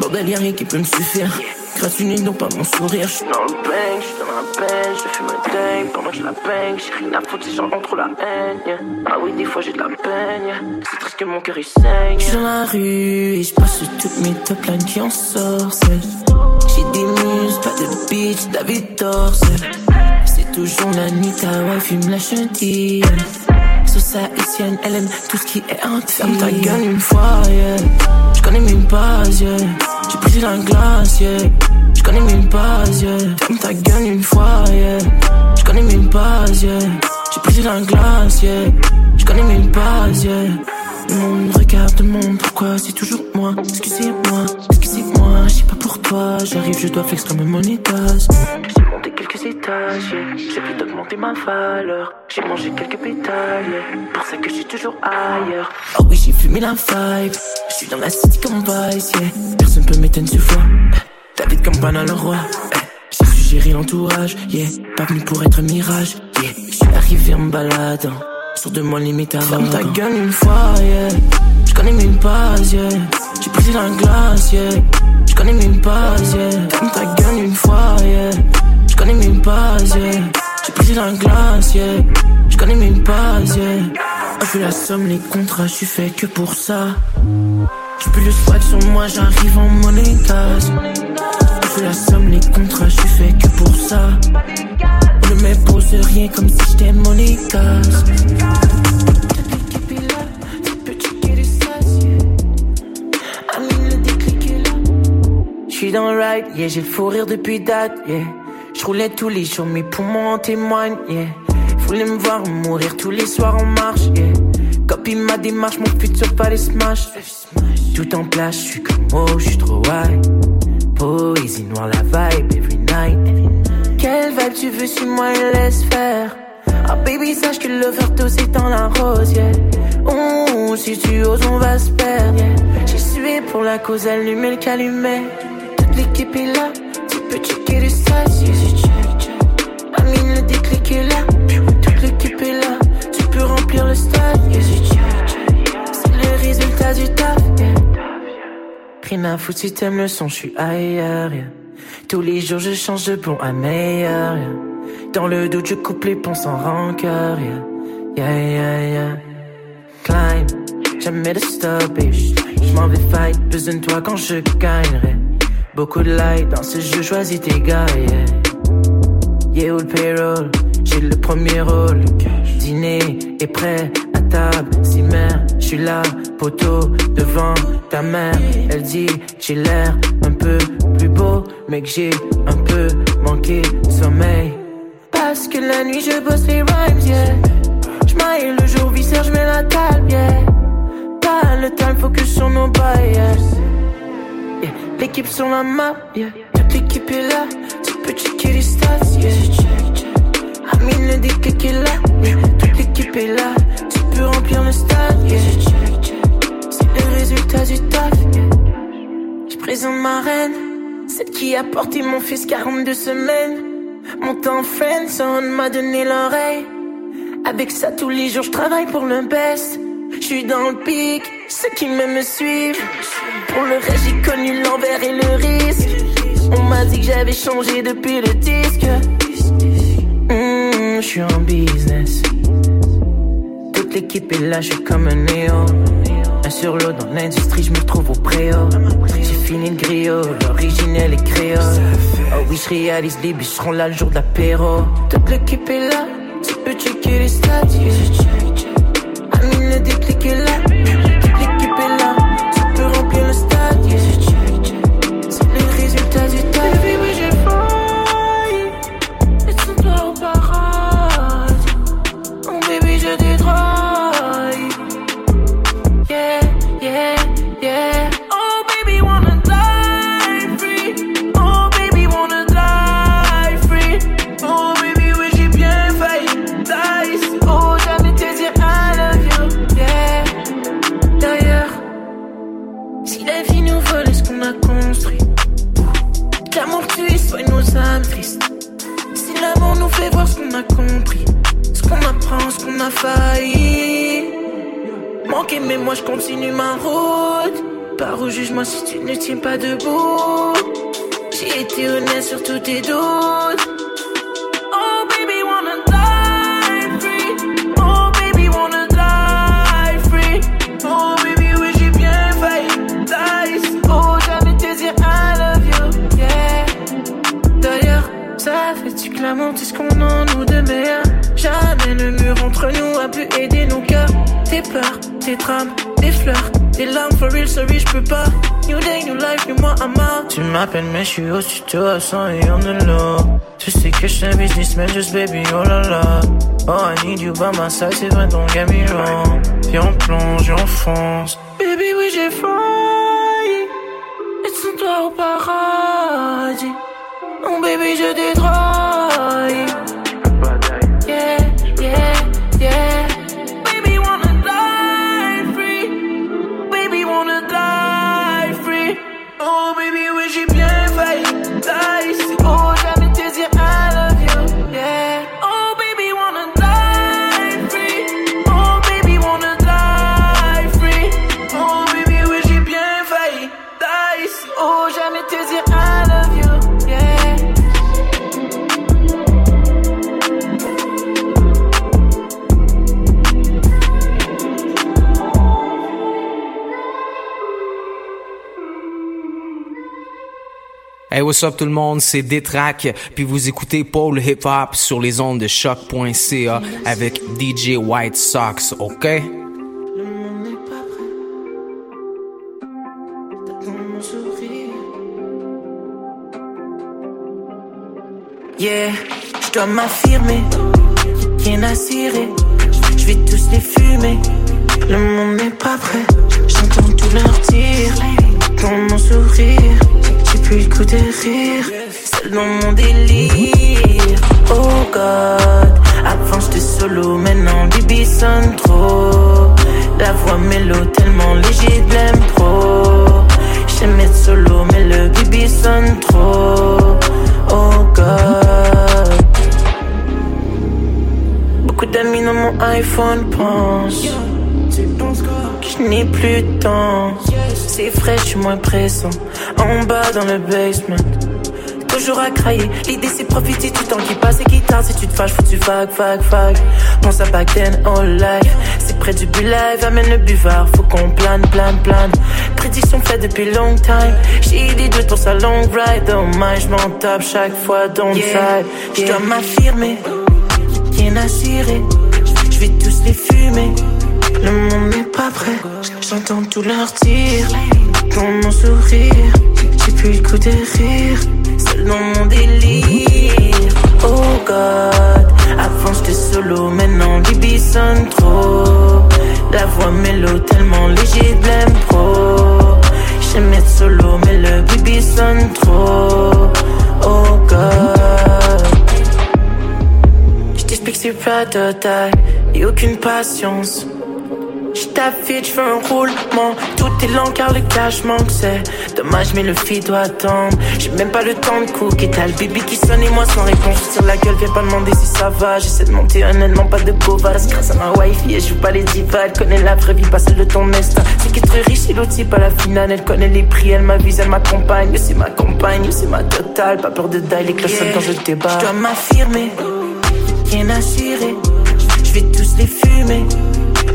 Bordel, y'a rien qui peut me suffire Grâce unique, non pas mon sourire. J'suis dans le bang, j'suis dans la peine Je fume un dingue. Pendant que je la bang J'ai rien à foutre si j'en entre la haine. Ah oui, des fois j'ai de la peine. C'est triste que mon cœur il saigne. J'suis dans la rue et j'passe toutes mes top lines qui en sortent. J'ai des muses, pas de bitch, David Dorsey C'est toujours la nuit, ta wife il me lâche un deal. Sauce haïtienne, elle aime tout ce qui est entier Ferme ta gueule une fois, yeah J'connais même pas, yeah. J'ai brisé la glace, yeah. J'connais même pas, yeah. Ferme ta gueule une fois, yeah. J'connais même pas, yeah. J'ai brisé la glace, yeah. J'connais même pas, yeah. Le monde regarde le monde, pourquoi c'est toujours moi? Excusez-moi, excusez-moi, pas pour toi J'arrive, je dois flex comme un monétas J'ai monté quelques étages, yeah. j'ai plus d'augmenter ma valeur J'ai mangé quelques pétales, yeah. pour ça que je suis toujours ailleurs Oh oui, j'ai fumé la vibe, je suis dans la city comme Vice, yeah. Personne peut m'éteindre ce fois. David comme Pana le roi, eh. j'ai su gérer l'entourage, yeah. pas venu pour être un mirage, yeah. je suis arrivé en me baladant sur de moi limite à Ferme ta gueule une fois, yeah. Je connais même pas, yeah. J'ai brisé la glace, yeah. Je connais même pas, yeah. Ferme ta gueule une fois, yeah. Je connais même pas, yeah. J'ai brisé la glace, yeah. Je connais même pas, yeah. Oh, je la somme, les contrats, je suis fait que pour ça. J'ai plus le swag sur moi, j'arrive en monnaie cash. Je la somme, les contrats, je suis fait que pour ça. On ne m'impose rien comme si j'étais monégasque. J'suis dans le ride, yeah, j'ai le fou rire depuis date, yeah. J'roulais tous les jours, mes poumons en témoignent, yeah. Voulais me voir mourir tous les soirs en marche, yeah. Copie ma démarche, mon futur pas les smash. Tout en place, j'suis comme oh, j'suis trop high. Poésie noire, la vibe every night. Quelle vibe tu veux si moi elle laisse faire? Ah baby, sache que l'overdose est dans la rose, yeah. Oh, si tu oses, on va se perdre, yeah. J'ai su tuer pour la cause, allumer le calumet. L'équipe est là, tu peux checker les stats. Amine, le déclic est là, toute l'équipe est là, tu peux remplir le stade. C'est le résultat du taf. Rien à foutre si t'aimes le son, je suis ailleurs, yeah. Tous les jours je change de bon à meilleur, yeah. Dans le doute je coupe les ponts sans rancœur, yeah. Yeah, yeah, yeah. Climb, jamais de stop, je m'en vais fight, besoin de toi quand je gagnerai. Beaucoup de light dans ce jeu, choisis tes gars, yeah. Yeah, le payroll, j'ai le premier rôle. Dîner est prêt à table, si mère, je suis là, poteau, devant ta mère. Elle dit, j'ai l'air un peu plus beau, mais que j'ai un peu manqué de sommeil. Parce que la nuit je bosse les rhymes, yeah. J'maille le jour, viscère, j'mets la table, yeah. Pas le time, focus sur nos bails, yeah. L'équipe sur la map. Toute l'équipe est là, tu peux checker les stats, yeah. Amine le déclic est là. Toute l'équipe est là, tu peux remplir le stade. C'est le résultat du taf, yeah. J'présente ma reine, celle qui a porté mon fils 42 semaines. Mon temps friendzone m'a donné l'oreille. Avec ça tous les jours je travaille pour le best. Je suis dans le pic, ceux qui me suivent. Pour le reste j'ai connu l'envers et le risque. On m'a dit que j'avais changé depuis le disque. Hmm, je en business. Toute l'équipe est là, je suis comme un néo. Un sur l'eau dans l'industrie, je me retrouve au préau. J'ai fini le griot, l'originel est créole. Oh oui, je les seront là le jour de l'apéro. Toute l'équipe est là, tu peux checker les stats. Le déclic là, nos âmes tristes. Si l'amour nous fait voir ce qu'on a compris, ce qu'on apprend, ce qu'on a failli. Manquer, mais moi je continue ma route. Par où juge-moi si tu ne tiens pas debout? J'ai été honnête sur tous tes doutes. Entre nous a pu aider nos cœurs. Tes peurs, tes drames, des fleurs, des larmes for real, sorry, j'peux pas. New day, new life, new moi, I'm out. Tu m'appelles, mais j'suis au studio à 100 et on the low. Tu sais que j'suis un businessman, just baby, oh la la. Oh, I need you by my side, c'est vrai, don't get me wrong. Puis on plonge on fonce. Baby, oui, j'ai failli. Et sans toi au paradis? Oh, baby, je. Yeah, Hey, what's up tout le monde, c'est Détrac, puis vous écoutez Paul Hip Hop sur les ondes de choc.ca avec DJ White Sox, ok? Yeah, je dois m'affirmer, rien à cirer, je vais tous les fumer. Le monde n'est pas prêt, j'entends tous leurs tirs, dans mon sourire, plus le de rire, seul dans mon délire. Oh God, avant j'étais solo, maintenant Bibi sonne trop. La voix mélo tellement léger de l'impro. J'aime être solo, mais le bibi sonne trop. Oh God. Beaucoup d'amis dans mon iPhone pensent je n'ai plus de temps. C'est frais, je suis moins pressant. En bas dans le basement. Toujours à crailler. L'idée c'est profiter du temps qui passe et qui tarde. Si tu te fâches, faut tu vague, vague, vague. Pense à back then, all life. C'est près du but live, amène le buvard. Faut qu'on plane, plane, plane. Prédiction faite depuis long time. J'ai des doutes pour sa long ride. Dommage, je m'en tape chaque fois, don't side. Je dois m'affirmer. Rien à cirer. Je vais tous les fumer. Le monde n'est pas prêt. J'entends tous leurs tirs. Dans mon sourire. J'ai plus le coup de rire. Seul dans mon délire. Oh God. Avant j'étais solo. Maintenant Bibi sonne trop. La voix mélo tellement léger de l'impro. J'aime être solo. Mais le Bibi sonne trop. Oh God. Je t'explique c'est pas total et aucune patience. Je t'affiche, je fais un roulement. Tout est lent car le cash manque, c'est dommage, mais le feed doit attendre. J'ai même pas le temps de cooker. T'as le bébé qui sonne et moi sans réponse. Je tire la gueule, viens pas demander si ça va. J'essaie de monter honnêtement, pas de bovas. Grâce à ma wifi, elle joue pas les divas. Elle connaît la vraie vie, pas celle de ton instinct. C'est qu'être riche, et l'autre, c'est pas la finale. Elle connaît les prix, elle m'avise, elle m'accompagne. C'est ma compagne, c'est ma totale. Pas peur de die, les cloches sonnent quand je débat. Je dois m'affirmer, rien à cirer. Je vais tous les fumer.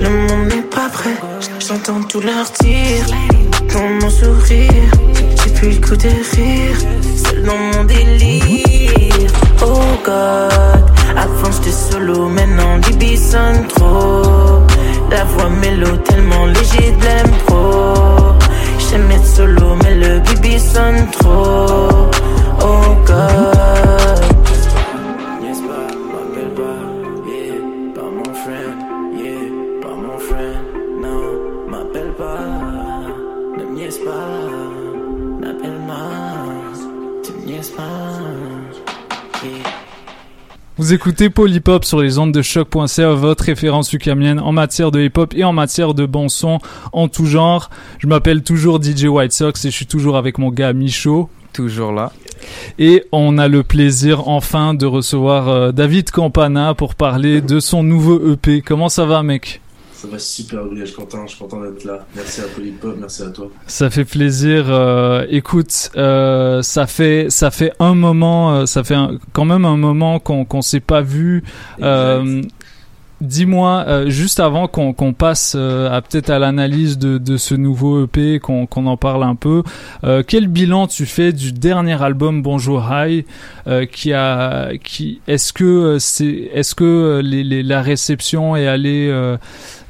Le monde n'est pas prêt, j'entends tous leurs tirs. Dans mon sourire, j'ai plus le coup de rire. Seul dans mon délire. Oh God, avant j'étais solo Maintenant Bibi sonne trop. La voix mélo tellement léger de l'impro. J'aime être solo mais le Bibi sonne trop Vous écoutez Polypop sur les ondes de choc.ca, votre référence ukamienne en matière de hip-hop et en matière de bon son en tout genre. Je m'appelle toujours DJ White Sox et je suis toujours avec mon gars Michaud. Toujours là. Et on a le plaisir enfin de recevoir euh, David Campana pour parler de son nouveau EP. Comment ça va mec? Ça va super bien, je suis content, je suis content d'être là. Merci à Polypop, merci à toi. Ça fait plaisir. euh, écoute, euh, ça fait ça fait un moment, euh, ça fait un- quand même un moment qu'on qu'on s'est pas vu. Euh, Dis-moi, euh, juste avant qu'on passe euh, à peut-être à l'analyse de, de ce nouveau EP, qu'on en parle un peu, euh, quel bilan tu fais du dernier album Bonjour High qui a qui est-ce que c'est est-ce que les, les- la réception est allée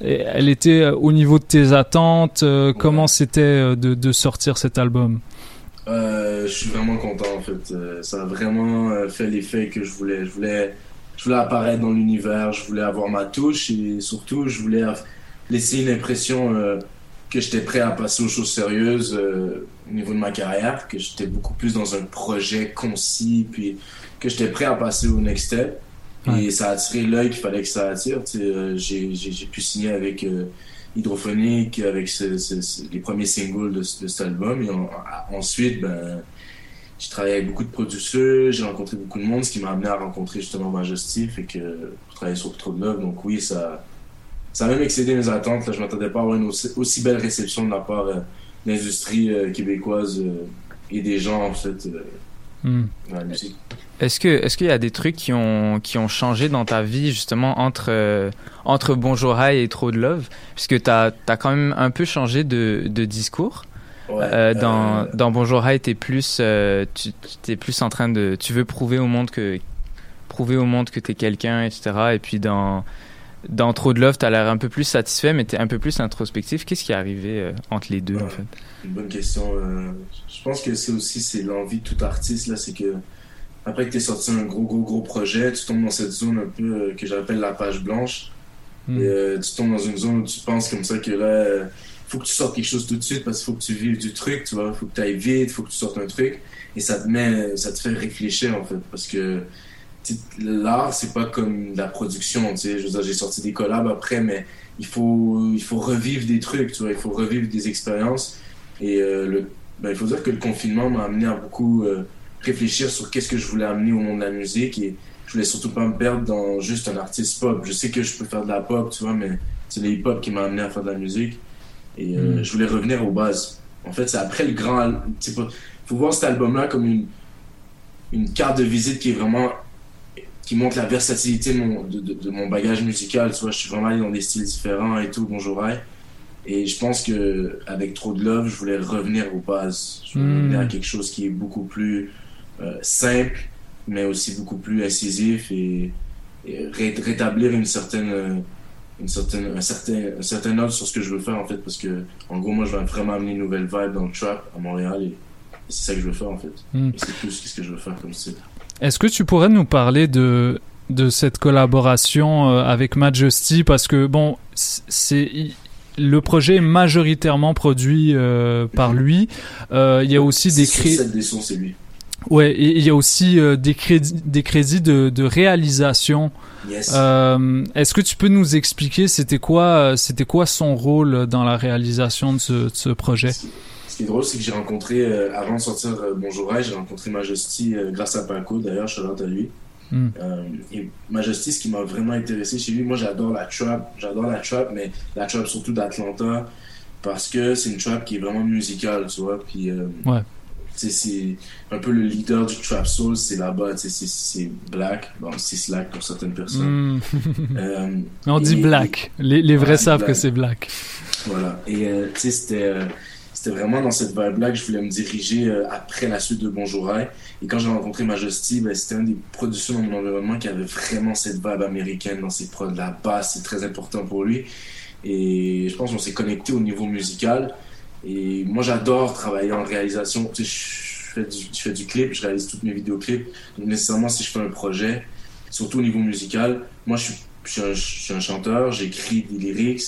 elle était au niveau de tes attentes comment c'était de, de sortir cet album? Je suis vraiment content en fait. Ça a vraiment fait l'effet que je voulais. Je voulais, je voulais apparaître dans l'univers, je voulais avoir ma touche et surtout je voulais laisser une impression euh, que j'étais prêt à passer aux choses sérieuses euh, au niveau de ma carrière, que j'étais beaucoup plus dans un projet concis, puis que j'étais prêt à passer au next step. Et ça a attiré l'œil qu'il fallait que ça attire. Euh, j'ai, pu signer avec euh, Hydrophonique, avec ce- ce- ce- les premiers singles de, ce- de cet album. Et ensuite, ben, j'ai travaillé avec beaucoup de producteurs, j'ai rencontré beaucoup de monde, ce qui m'a amené à rencontrer justement Majestif et que pour travailler sur Trop de Love. Donc oui, ça, ça a même excédé mes attentes. Là, je m'attendais pas à avoir une aussi, aussi belle réception de la part euh, de l'industrie euh, québécoise euh, et des gens en fait Hmm. dans la musique. Est-ce que est-ce qu'il y a des trucs qui ont qui ont changé dans ta vie justement entre entre Bonjour High et Trop de Love? Puisque t'as as quand même un peu changé de, de discours. Ouais, Euh, dans, euh, dans Bonjour High, t'es plus euh, tu t'es plus en train de tu veux prouver au monde que prouver au monde que t'es quelqu'un etc. Et puis dans dans Trop de Love, t'as l'air un peu plus satisfait, mais t'es un peu plus introspectif. Qu'est-ce qui est arrivé euh, entre les deux en fait? Une bonne question. euh, je pense que c'est aussi c'est l'envie de tout artiste là, c'est que après que t'es sorti un gros gros gros projet, tu tombes dans cette zone un peu que j'appelle la page blanche. Mm. Et tu tombes dans une zone où tu penses comme ça que là, faut que tu sortes quelque chose tout de suite parce qu'il faut que tu vives du truc, tu vois, faut que tu ailles vite, faut que tu sortes un truc. Et ça te met, ça te fait réfléchir en fait parce que l'art c'est pas comme la production, tu sais, j'ai sorti des collabs après mais il faut il faut revivre des trucs, tu vois, il faut revivre des expériences. Et euh, ben, il faut dire que le confinement m'a amené à beaucoup euh, réfléchir sur qu'est-ce que je voulais amener au monde de la musique. Et je voulais surtout pas me perdre dans juste un artiste pop. Je sais que je peux faire de la pop, tu vois, mais c'est le hip-hop qui m'a amené à faire de la musique. Et euh, Mm. je voulais revenir aux bases. En fait, c'est après le grand. pas- faut voir cet album-là comme une, une carte de visite qui est vraiment. qui montre la versatilité de mon, de, de- de mon bagage musical. Tu vois, je suis vraiment allé dans des styles différents et tout, bonjour Rai. Et je pense que avec trop de love, je voulais revenir aux bases. Je voulais Mm. revenir à quelque chose qui est beaucoup plus euh, simple, mais aussi beaucoup plus incisif et, et ré- rétablir une certaine, euh, une certaine, un certain, un certain ordre sur ce que je veux faire en fait, parce que en gros, moi, je veux vraiment amener une nouvelle vibe dans le trap à Montréal et, et c'est ça que je veux faire en fait. Mm. Et c'est plus ce que je veux faire comme style. Est-ce que tu pourrais nous parler de de cette collaboration euh, avec Majesty parce que bon c'est le projet est majoritairement produit euh, par lui. Euh, il y a aussi des Sur Ouais, il y a aussi euh, des crédits, des crédits de, de réalisation. Yes. Euh, Est-ce que tu peux nous expliquer c'était quoi, euh, c'était quoi son rôle dans la réalisation de ce, de ce projet? Ce qui est drôle, c'est que j'ai rencontré, euh, avant de sortir Bonjour j'ai rencontré Majesty grâce à Paco, d'ailleurs, shout out à lui. Mm. Et Majesty, ce qui m'a vraiment intéressé chez lui, moi j'adore la trap, j'adore la trap, mais la trap surtout d'Atlanta, parce que c'est une trap qui est vraiment musicale, tu vois. Puis, Ouais. C'est un peu le leader du trap soul, c'est là-bas, c'est- Black, bon, c'est Slack pour certaines personnes. Mm. Euh, On dit et- black. Les, les vrais Ouais, savent que c'est black. Voilà. Et euh, tu sais, c'était euh, c'était vraiment dans cette vibe-là que je voulais me diriger euh, après la suite de Bonjour Rai. Et quand j'ai rencontré Majesty, ben, c'était un des producteurs dans mon environnement qui avait vraiment cette vibe américaine dans ses prods. La basse, c'est très important pour lui. Et je pense qu'on s'est connecté au niveau musical. Et moi, j'adore travailler en réalisation. Tu sais, je fais, du, je fais du clip, je réalise toutes mes vidéoclips. Donc, nécessairement, si je fais un projet, surtout au niveau musical, moi, je suis, je suis, un, je suis un chanteur, j'écris des lyrics,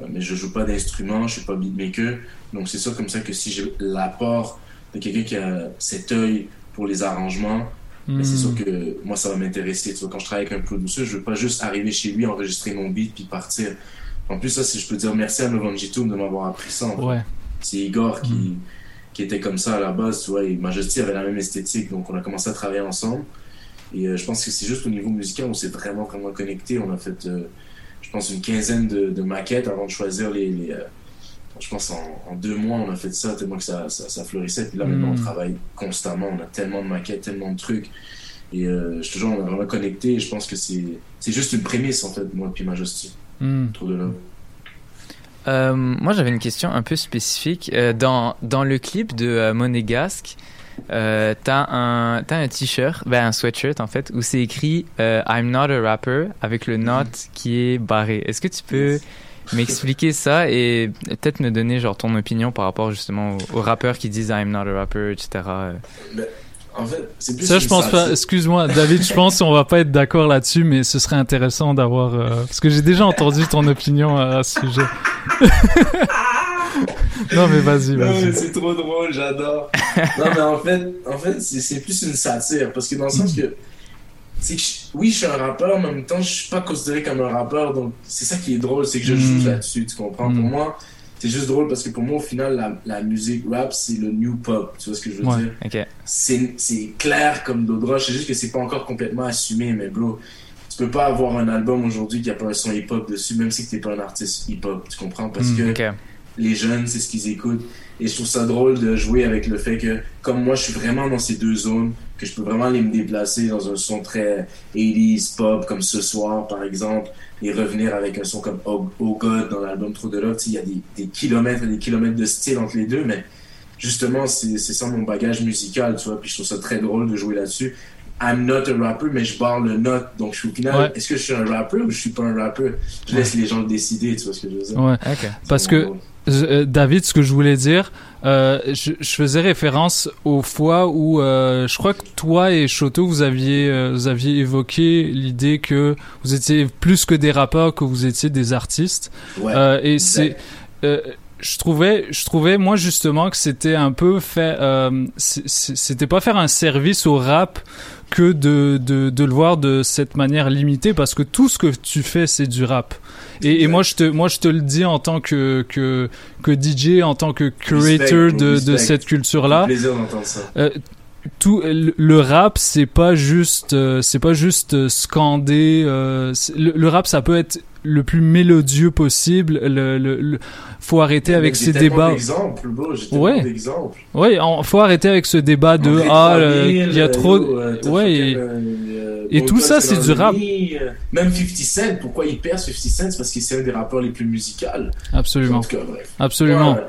euh, mais je joue pas d'instrument, je suis pas beatmaker. Donc, c'est sûr comme ça que si j'ai l'apport de quelqu'un qui a cet œil pour les arrangements, ben, c'est sûr que moi, ça va m'intéresser. Tu vois, quand je travaille avec un producer, je veux pas juste arriver chez lui, enregistrer mon beat puis partir. En plus, ça, si je peux dire merci à Novanjito de m'avoir appris ça. en fait. Ouais. C'est Igor qui, qui était comme ça à la base, tu vois, et Majesty avait la même esthétique, donc on a commencé à travailler ensemble. Et euh, je pense que c'est juste au niveau musical, on s'est vraiment, vraiment connecté. On a fait, euh, je pense, une quinzaine de, de maquettes avant de choisir les. les, euh, je pense en, en deux mois, on a fait ça tellement que ça, ça, ça fleurissait. Puis là, maintenant, on Mm. travaille constamment. On a tellement de maquettes, tellement de trucs. Et je te jure, on est vraiment connecté. Et je pense que c'est juste une prémisse, en fait, moi, puis Majesty. Mm. Trop de love. Euh, moi, j'avais une question un peu spécifique. Euh, dans, dans le clip de euh, Monégasque, euh, t'as un, t'as un t-shirt, ben un sweatshirt en fait, où c'est écrit euh, I'm not a rapper avec le not qui est barré. Est-ce que tu peux m'expliquer ça et peut-être me donner genre ton opinion par rapport justement aux, aux rappeurs qui disent I'm not a rapper, etc. Ben, en fait, c'est plus Ça, je pense pas. Excuse-moi, David, je pense qu'on va pas être d'accord là-dessus, mais ce serait intéressant d'avoir. euh, Parce que j'ai déjà entendu ton opinion à, ce sujet. non, mais vas-y, Non, mais vas-y. c'est trop drôle, j'adore. non, mais en fait, en fait c'est plus une satire. Parce que dans le sens que. c'est que je- oui, je suis un rappeur, mais en même temps, je suis pas considéré comme un rappeur. Donc, c'est ça qui est drôle, c'est que je joue Mm. là-dessus, tu comprends? Pour moi, c'est juste drôle parce que pour moi, au final, la, la musique rap, c'est le new pop. Tu vois ce que je veux Ouais, dire? ok. c'est clair comme roche. C'est juste que c'est pas encore complètement assumé, mais bro, tu peux pas avoir un album aujourd'hui qui a pas un son hip-hop dessus, même si t'es pas un artiste hip-hop, tu comprends? Parce Mm, que les jeunes, c'est ce qu'ils écoutent. Et je trouve ça drôle de jouer avec le fait que, comme moi, je suis vraiment dans ces deux zones, que je peux vraiment aller me déplacer dans un son très 80s pop, comme ce soir, par exemple, et revenir avec un son comme Oh, Oh God dans l'album Trop de Love. Tu sais, Il y a des, des kilomètres et des kilomètres de style entre les deux, mais justement, c'est c'est ça mon bagage musical, tu vois. Puis je trouve ça très drôle de jouer là-dessus. I'm not a rapper, mais je barre le note. Donc, je suis au final, Ouais. est-ce que je suis un rappeur ou je suis pas un rappeur? Je laisse les gens le décider, tu vois ce que je veux dire? Ouais. Ok. Parce que, euh, David, ce que je voulais dire, euh, je, je faisais référence aux fois où euh, je crois que toi et Shoto, vous aviez, vous aviez évoqué l'idée que vous étiez plus que des rappeurs, que vous étiez des artistes. Ouais, et exact. c'est, je trouvais, je trouvais moi justement que c'était un peu fait, euh, c'était pas faire un service au rap que de, de, de le voir de cette manière limitée parce que tout ce que tu fais c'est du rap. Et, et moi je te moi je te le dis en tant que que que DJ, en tant que curator Respect, de, de cette culture là. plaisir d'entendre ça. Euh, tout le, le rap c'est pas juste euh, c'est pas juste euh, scander euh, le, le rap ça peut être le plus mélodieux possible le, le, le- faut arrêter avec ces débats bro, Ouais. ouais on- faut arrêter avec ce débat de ah le- 3000, il y a trop yo, euh, ouais et, euh, tout ça c'est du rap euh, Même 50 Cent, pourquoi il perce 50 Cent? C'est parce que c'est un des rappeurs les plus musicaux. Absolument. Cas. Absolument. Ouais.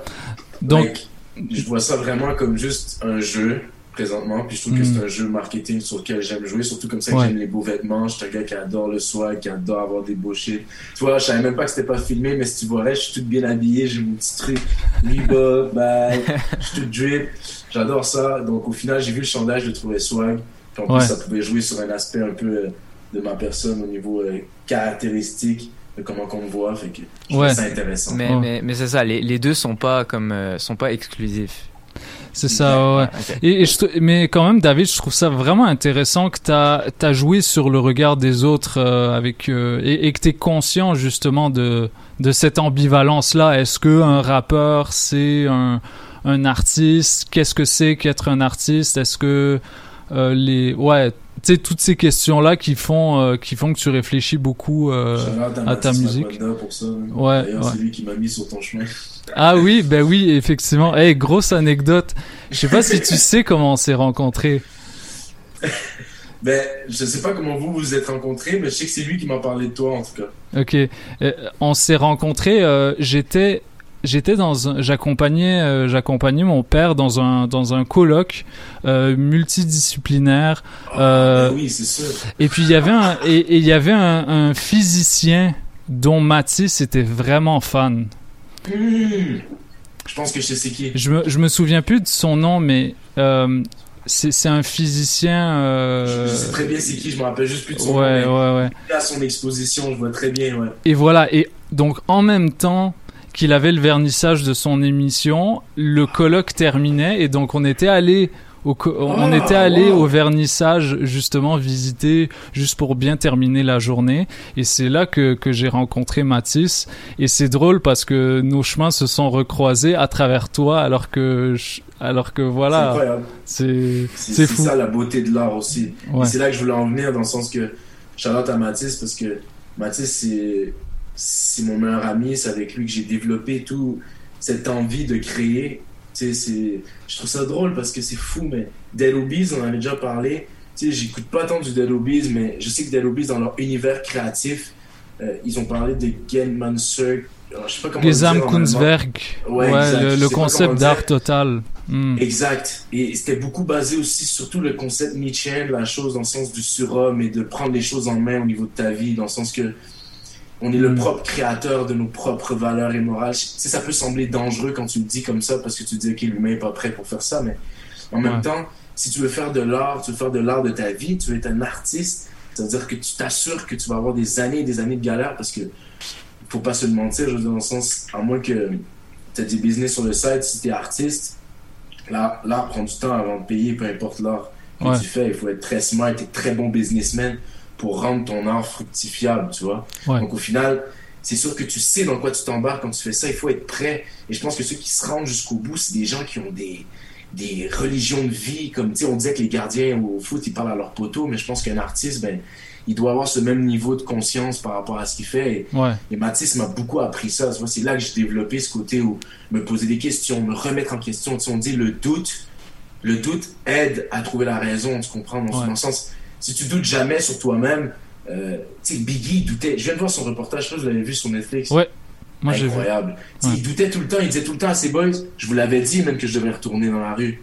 Donc- Mec, je vois ça vraiment comme juste un jeu présentement, puis je trouve que c'est un jeu marketing sur lequel j'aime jouer, surtout comme ça que j'aime les beaux vêtements, je suis un gars qui adore le swag, qui adore avoir des beaux shit. Tu vois, je savais même pas que c'était pas filmé, mais si tu vois, je suis tout bien habillé, j'ai mon petit truc, Reebok, bag, je suis tout drip, j'adore ça. Donc au final, j'ai vu le chandail, je le trouvais swag, puis en Ouais. plus ça pouvait jouer sur un aspect un peu euh, de ma personne au niveau euh, caractéristique de comment qu'on me voit, fait que je trouve Ouais. ça intéressant. Mais, mais, mais c'est ça, les, les deux sont pas comme euh, sont pas exclusifs. C'est ça, ouais. Et, et je te- mais quand même, David, je trouve ça vraiment intéressant que tu as, joué sur le regard des autres euh, avec euh, et, et que tu es conscient justement de, de cette ambivalence-là. Est-ce que un rappeur, c'est un, un artiste? Qu'est-ce que c'est qu'être un artiste? Est-ce que euh, les... Ouais, tu sais, toutes ces questions-là qui font, euh, qui font que tu réfléchis beaucoup euh, à ta musique. Pour ça. hein. Ouais, D'ailleurs, ouais. c'est lui qui m'a mis sur ton chemin. Ah oui, ben oui, effectivement. Hey, grosse anecdote. Je sais pas si tu sais comment on s'est rencontrés. Ben, je sais pas comment vous vous êtes rencontrés, mais je sais que c'est lui qui m'a parlé de toi, en tout cas. Ok, Euh, on s'est rencontrés. euh, j'étais, j'étais dans, un- j'accompagnais, euh, j'accompagnais mon père dans un dans un colloque multidisciplinaire. ben oui, c'est sûr. Et puis il y avait un et il y avait un, un physicien dont Mathis était vraiment fan. Je pense que je sais c'est qui. Je me je me souviens plus de son nom, mais euh, c'est un physicien. euh, Je sais très bien c'est qui, je me rappelle juste plus de son Ouais, nom. mais ouais, ouais. À son exposition, je vois très bien, ouais. Et voilà, et donc en même temps qu'il avait le vernissage de son émission, le colloque terminait et donc on était allé au on était allé au vernissage justement visiter juste pour bien terminer la journée et c'est là que, que j'ai rencontré Mathis et c'est drôle parce que nos chemins se sont recroisés à travers toi alors que je- alors que C'est voilà incroyable. c'est C'est fou ça la beauté de l'art aussi. Ouais. C'est là que je voulais en venir dans le sens que Charlotte à Mathis parce que Mathis c'est c'est mon meilleur ami, c'est avec lui que j'ai développé tout cette envie de créer. Sais, c'est je trouve ça drôle parce que c'est fou mais Dead Obies, on en avait déjà parlé. Tu sais, j'écoute pas tant du Dead Obies mais je sais que Dead Obies dans leur univers créatif, euh, ils ont parlé de Genmancer alors, je sais pas comment Gesam. Kunstwerk Ouais, le, concept d'art total Hmm. Exact. Et c'était beaucoup basé aussi, surtout le concept Nietzschean, la chose dans le sens du surhomme et de prendre les choses en main au niveau de ta vie, dans le sens que on est le propre créateur de nos propres valeurs et morales. Ça peut sembler dangereux quand tu le dis comme ça parce que tu te dis, OK, l'humain n'est pas prêt pour faire ça, mais en même temps, si tu veux faire de l'art, tu veux faire de l'art de ta vie, tu veux être un artiste, ça veut dire que tu t'assures que tu vas avoir des années et des années de galère parce que faut pas se le mentir, je veux dire, dans le sens, à moins que tu as des business sur le site, si tu es artiste, l'art prend du temps avant de payer, peu importe l'art que Ouais. tu fais. Il faut être très smart et très bon businessman pour rendre ton art fructifiable, tu vois. Ouais. Donc au final, c'est sûr que tu sais dans quoi tu t'embarques quand tu fais ça. Il faut être prêt. Et je pense que ceux qui se rendent jusqu'au bout, c'est des gens qui ont des, des religions de vie. Comme on disait que les gardiens au foot, ils parlent à leur poteau, mais je pense qu'un artiste, ben, il doit avoir ce même niveau de conscience par rapport à ce qu'il fait. Et, Ouais. et Mathis m'a beaucoup appris ça. C'est là que j'ai développé ce côté où me poser des questions, me remettre en question. On dit le doute, le doute aide à trouver la raison. Tu comprends dans, Ouais. le sens, si tu doutes jamais sur toi-même, euh, tu sais, Biggie doutait. Je viens de voir son reportage, je crois que je l'avais vu sur Netflix. Ouais. Moi, j'ai vu. Incroyable. Sais, Ouais. Il doutait tout le temps. Il disait tout le temps à ses boys, je vous l'avais dit même que je devrais retourner dans la rue.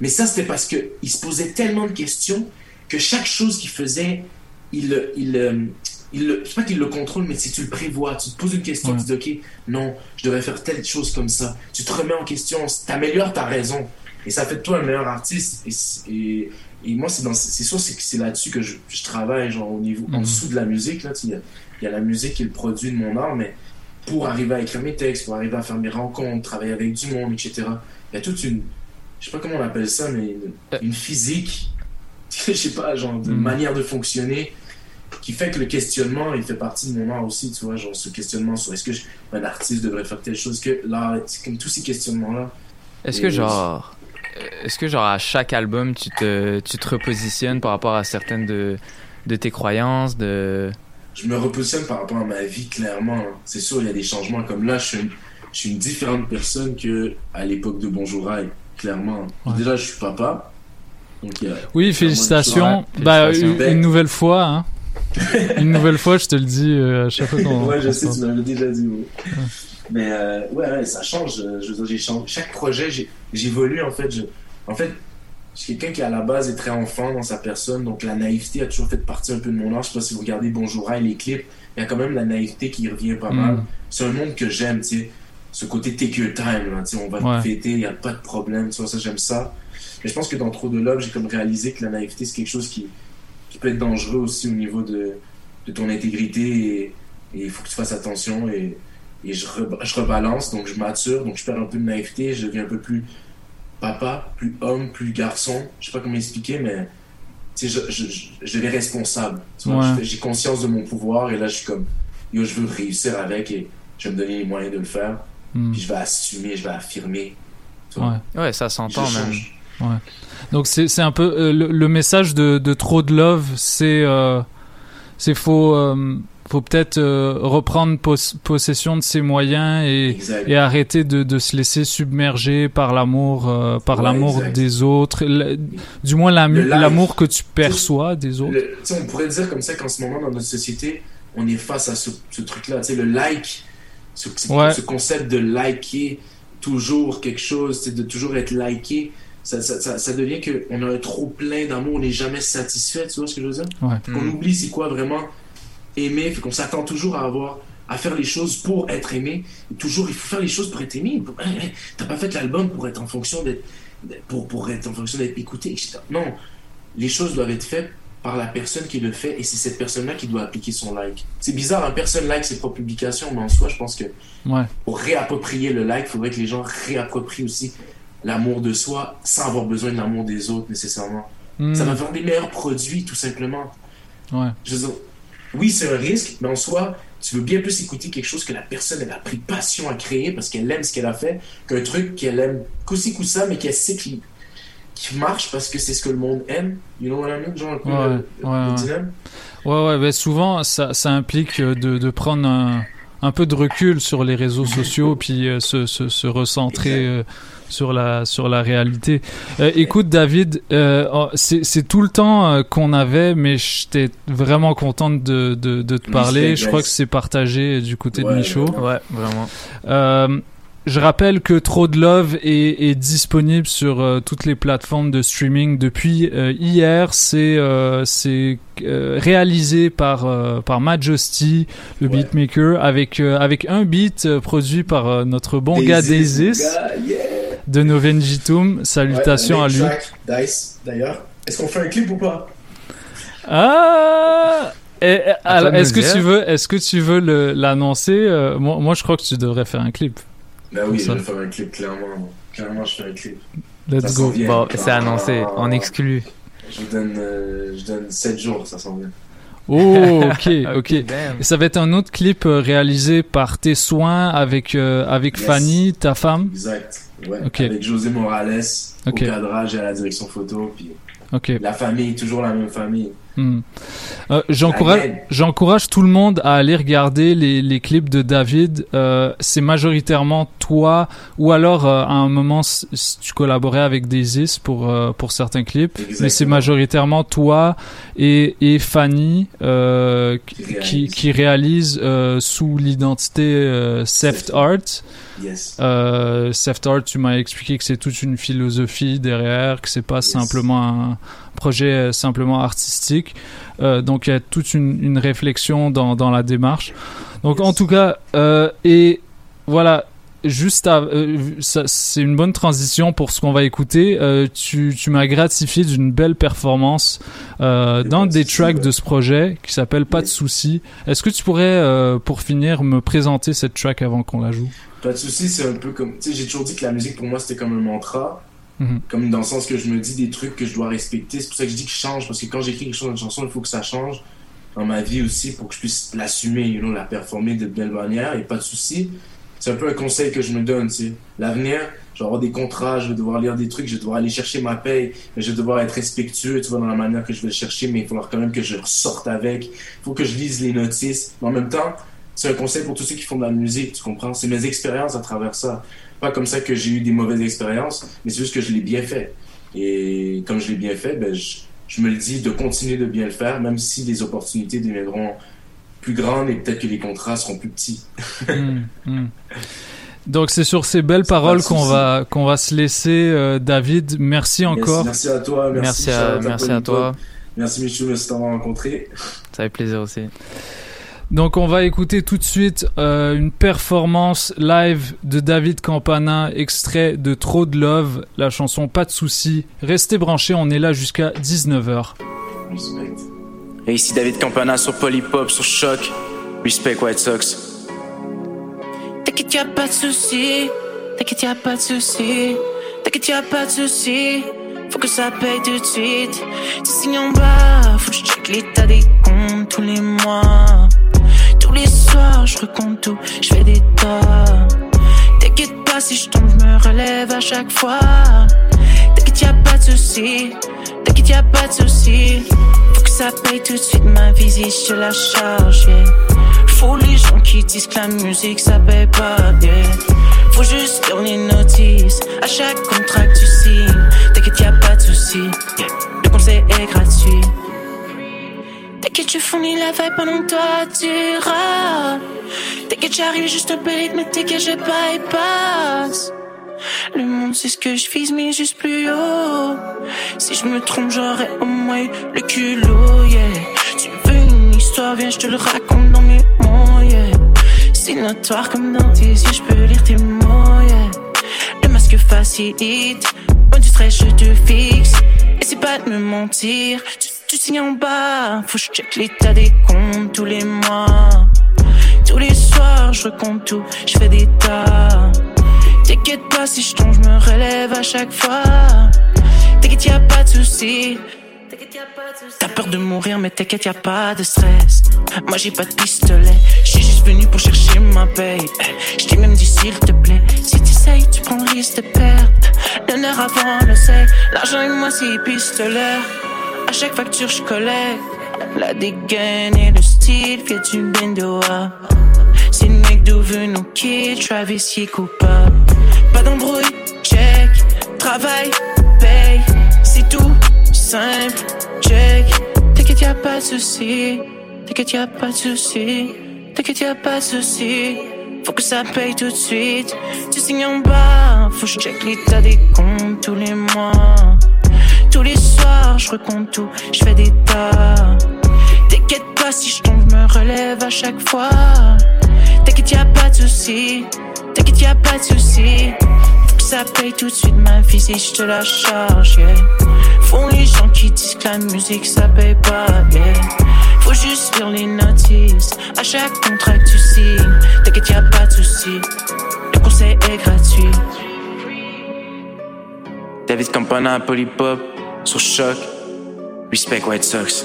Mais ça, c'était parce que il se posait tellement de questions que chaque chose qu'il faisait, il, il, il, c'est pas qu'il le contrôle, mais si tu le prévois, tu te poses une question, Ouais. tu te dis, OK, non, je devrais faire telle chose comme ça. Tu te remets en question, t'améliores ta raison. Et ça fait de toi un meilleur artiste. Et, et moi, c'est dans, c'est sûr, c'est que c'est là-dessus que je, je travaille, genre, au niveau, en Mhm. dessous de la musique, là, il y a- il y, a la musique qui est le produit de mon art, mais pour arriver à écrire mes textes, pour arriver à faire mes rencontres, travailler avec du monde, etc. Il y a toute une, je sais pas comment on appelle ça, mais une, une physique, je sais pas, genre de Mm. manière de fonctionner qui fait que le questionnement, il fait partie de mon art aussi, tu vois, genre ce questionnement sur est-ce que je- un artiste devrait faire telle chose, que là, c'est comme tous ces questionnements-là. Est-ce Et- que genre, est-ce que genre à chaque album tu te, tu te repositionnes par rapport à certaines de, de tes croyances, de je me repositionne par rapport à ma vie, clairement. hein. C'est sûr, il y a des changements. Comme là, je suis une, je suis une différente personne que à l'époque de Bonjour Rail, clairement. Déjà, je suis papa. Donc, il y a Oui, félicitations. Bah, Félicitations. une, une nouvelle fois, hein. une nouvelle fois, je te le dis euh, à chaque fois qu'on. ouais, je sais, tu m'avais déjà dit. ouais. Mais euh, ouais, ouais, ça change. euh, Je changé. Chaque projet, j'évolue en fait. Je, en fait, je suis quelqu'un qui à la base est très enfant dans sa personne, donc la naïveté a toujours fait partie un peu de mon art. Je sais pas si vous regardez Bonjour Rail, les clips, il y a quand même la naïveté qui revient pas Mm. mal. C'est un monde que j'aime, tu sais. Ce côté take your time, là, on va Ouais. te fêter, il n'y a pas de problème, tu vois, ça j'aime ça. Mais je pense que dans Trop de Love, j'ai comme réalisé que la naïveté, c'est quelque chose qui, qui peut être dangereux aussi au niveau de, de ton intégrité et et il faut que tu fasses attention et, et je, re- je rebalance, donc je mature, donc je perds un peu de naïveté, je deviens un peu plus papa, plus homme, plus garçon. Je sais pas comment expliquer, mais tu sais, je, je, je, je deviens responsable. Ouais. J'ai conscience de mon pouvoir et là je suis comme, yo, je veux réussir avec et je vais me donner les moyens de le faire. Hmm. Puis je vais assumer, je vais affirmer. Ouais. Ouais, ça s'entend même. Ouais. Donc c'est c'est un peu euh, le, le message de, de trop de love, c'est euh, c'est faut euh, faut peut-être euh, reprendre pos- possession de ses moyens et, arrêter de, de se laisser submerger par l'amour euh, par Ouais, l'amour des autres, Le- du moins l'amour que tu perçois des autres. Le- on pourrait dire comme ça qu'en ce moment, dans notre société, on est face à ce, ce truc-là. Tu le like, ce, ce- Ouais. ce concept de liker toujours quelque chose, c'est de toujours être liké, ça, ça, ça, ça devient qu'on a un trop plein d'amour, on n'est jamais satisfait, tu vois ce que je veux dire? Ouais. On Mm. oublie c'est quoi vraiment aimer, fait qu'on s'attend toujours à avoir à faire les choses pour être aimé. Et toujours, il faut faire les choses pour être aimé. T'as pas fait l'album pour être en fonction d'être pour, pour être en fonction d'être écouté, etc. Non, les choses doivent être faites par la personne qui le fait et c'est cette personne-là qui doit appliquer son like. C'est bizarre, hein, personne like ses propres publications, mais en soi, je pense que Ouais. pour réapproprier le like, il faudrait que les gens réapproprient aussi l'amour de soi sans avoir besoin de l'amour des autres nécessairement. Mm. Ça va faire des meilleurs produits, tout simplement. Ouais. Je veux dire, oui, c'est un risque, mais en soi, tu veux bien plus écouter quelque chose que la personne elle a pris passion à créer parce qu'elle aime ce qu'elle a fait, qu'un truc qu'elle aime coup-ci coup-ça, mais qu'elle sait qui, qui marche parce que c'est ce que le monde aime. You know what I mean? Genre un peu Ouais, le, ouais, le ouais. dilemme? Ouais, ouais, ben souvent, ça, ça implique euh, de, de prendre un, un peu de recul sur les réseaux sociaux, puis euh, se, se, se recentrer euh, sur la, sur la réalité. Euh, écoute, David, euh, oh, c'est c'est tout le temps euh, qu'on avait, mais j'étais vraiment contente de, de, de te parler. Je crois que c'est partagé du côté de Michaud. Ouais, vraiment. Je rappelle que Trop de Love est, est disponible sur euh, toutes les plateformes de streaming depuis euh, hier. C'est euh, c'est euh, réalisé par euh, par Majesty, le beatmaker, avec euh, avec un beat euh, produit par euh, notre bon gars Daisies, Daisis gars, yeah. de Novenjitum. Salutations Ouais, à lui. Dice, d'ailleurs. Est-ce qu'on fait un clip ou pas? Ah. Est-ce que tu veux, est-ce que tu veux l'annoncer? Moi, moi, je crois que tu devrais faire un clip. Ben oui, je ça. vais faire un clip, clairement. Clairement, je fais un clip. Let's Ça go. vient. Bon, c'est annoncé, en Ah. exclu. Je vous donne, euh, je donne 7 jours, ça s'en vient. Oh, ok, ok. Et ça va être un autre clip euh, réalisé par tes soins avec euh, avec Yes. Fanny, ta femme. Exact. Ouais. Avec José Morales Ok. au cadrage et à la direction photo. Puis la famille, toujours la même famille. Hmm. Euh, J'encourage, tout le monde à aller regarder les, les clips de David. Euh, c'est majoritairement toi, ou alors euh, à un moment si tu collaborais avec Daisis pour pour certains clips, mais c'est majoritairement toi et, et Fanny qui, qui qui réalise sous l'identité Seft Art. Yes. Euh, tu m'as expliqué que c'est toute une philosophie derrière, que c'est pas simplement un projet euh, simplement artistique. Euh, donc il y a toute une, une réflexion dans, dans la démarche. Donc en tout cas, euh, et voilà, juste, à- euh, c'est une bonne transition pour ce qu'on va écouter. Euh, tu tu m'as gratifié d'une belle performance euh, dans des tracks de ce projet qui s'appelle Pas de soucis. Est-ce que tu pourrais, pour finir, me présenter cette track avant qu'on la joue? Pas de soucis, c'est un peu comme. Tu sais, j'ai toujours dit que la musique pour moi c'était comme un mantra. Mhm. Comme dans le sens que je me dis des trucs que je dois respecter. C'est pour ça que je dis que je change. Parce que quand j'écris quelque chose dans une chanson, il faut que ça change dans ma vie aussi pour que je puisse l'assumer, you know, la performer de belle manière. Et pas de soucis. C'est un peu un conseil que je me donne, sais. L'avenir, je vais avoir des contrats, je vais devoir lire des trucs, je vais devoir aller chercher ma paye, je vais devoir être respectueux, tu vois, dans la manière que je vais chercher, mais il falloir quand même que je ressorte avec. Il faut que je lise les notices. Mais en même temps, c'est un conseil pour tous ceux qui font de la musique, tu comprends? C'est mes expériences à travers ça. Pas comme ça que j'ai eu des mauvaises expériences, mais c'est juste que je l'ai bien fait. Et comme je l'ai bien fait, ben, je, je me le dis de continuer de bien le faire, même si les opportunités deviendront plus grandes et peut-être que les contrats seront plus petits. Hmm, hmm. Donc c'est sur ces belles paroles de qu'on souci. va qu'on va se laisser, euh, David. Merci encore. Merci, merci à toi. Merci, Merci à- merci à toi. Merci Michou, merci d'avoir rencontré. Ça fait plaisir aussi. Donc on va écouter tout de suite euh, une performance live de David Campana, extrait de Trop de Love, la chanson Pas de soucis. Restez branchés, on est là jusqu'à 19h. Respect. Et ici David Campana sur Polypop, sur Choc. Respect White Sox. T'inquiète, y'a pas de soucis. T'inquiète, y'a pas de soucis. T'inquiète, y'a pas de soucis. Faut que ça paye tout de suite. Tu signes en bas, faut que je check l'état des comptes tous les mois. Tous les soirs, je recompte tout, je fais des tas. T'inquiète pas si je tombe, je me relève à chaque fois. T'inquiète, y'a pas de soucis. T'inquiète, y'a pas de soucis. Que ça paye tout de suite ma visite, je la charge. yeah. Faut les gens qui disent que la musique ça paye pas bien. Faut juste lire les notices à chaque contrat que tu signes. T'inquiète, y'a pas de soucis. Le conseil est gratuit. T'inquiète, tu fournis la vibe pendant toi, tu. T'inquiète, j'arrive juste peu rythme, mais t'inquiète, et passe. Le monde sait ce que je vise, mais juste plus haut. Si je me trompe, j'aurais au moins le culot, yeah. Tu veux une histoire, viens, je te le raconte dans mes mots, yeah. C'est notoire comme dans tes yeux, je peux lire tes mots, yeah. Le masque facilite, loin du stress, je te fixe. C'est pas de me mentir, tu, tu signes en bas. Faut que je check l'état des comptes tous les mois. Tous les soirs, je recompte tout, je fais des tas. T'inquiète pas si je tombe, je me relève à chaque fois. T'inquiète, y'a pas de soucis. T'as peur de mourir, mais t'inquiète, y'a pas de stress. Moi j'ai pas de pistolet, j'suis juste venu pour chercher ma paye. Je t'ai même dit s'il te plaît, si t'essayes, tu prends le risque de perdre. L'honneur avant le sait, l'argent et moi c'est pistolet. À chaque facture, je collecte. La dégaine et le style, fait du bendoa. C'est le mec d'où veut nous quitter, Travis y coupable. Pas d'embrouille, check. Travail, paye, c'est tout simple, check. T'inquiète, y'a pas de soucis. T'inquiète, y'a pas de soucis. T'inquiète, y'a pas de soucis. Faut que ça paye tout de suite. Tu signes en bas, faut que je check l'état des comptes tous les mois. Tous les soirs, je recompte tout, je fais des tas. T'inquiète pas si je tombe, je me relève à chaque fois. T'inquiète, y'a pas de soucis. T'inquiète, y'a pas de soucis. Faut que ça paye tout de suite ma visite, je te la charge, yeah. Font les gens qui disent que la musique ça paye pas, yeah. Faut juste lire les notices à chaque contrat que tu signes. T'inquiète, y'a pas de soucis. Le conseil est gratuit. David Campana, Polypop, sur Choc. Respect White Sox.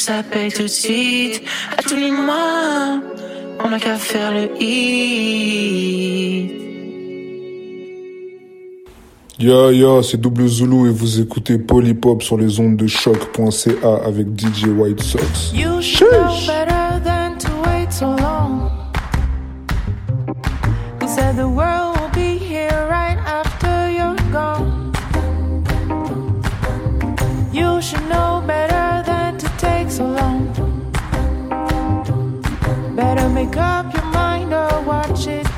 Que ça paye tout de suite. À tous les mois, on a qu'à faire le hit. Ya ya, c'est Double Zulu et vous écoutez Polypop sur les ondes de choc.ca avec DJ White Sox. You should know better than to wait so long. Who said the world will be here right after you're gone? You should know Better make up your mind or watch it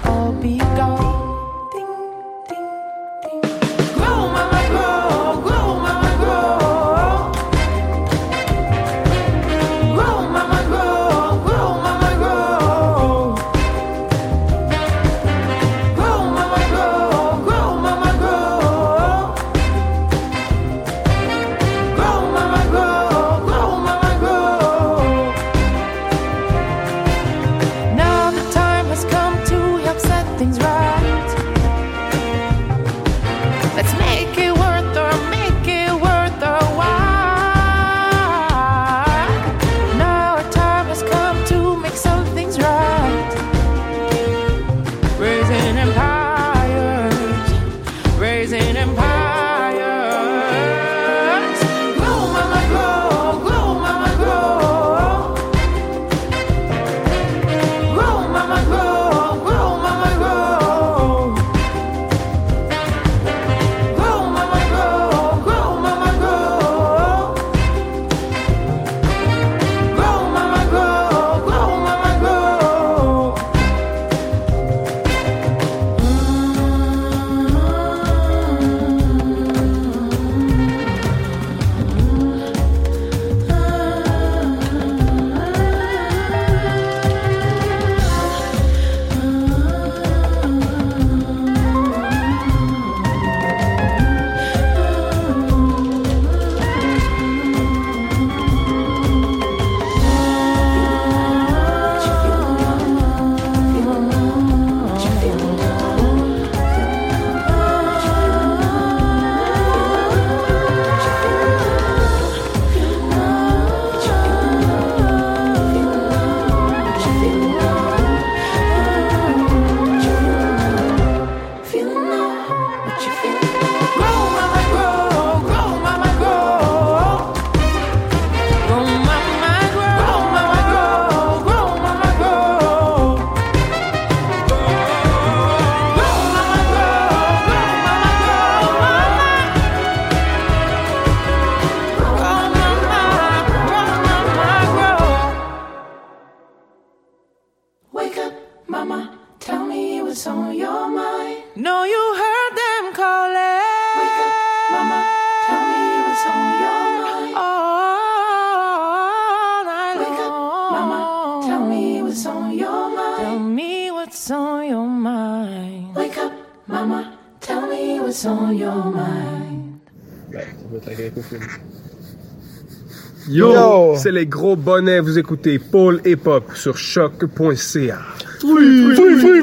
C'est les gros bonnets, vous écoutez Paul et Pop sur choc.ca. Fruit, fruit, fruit,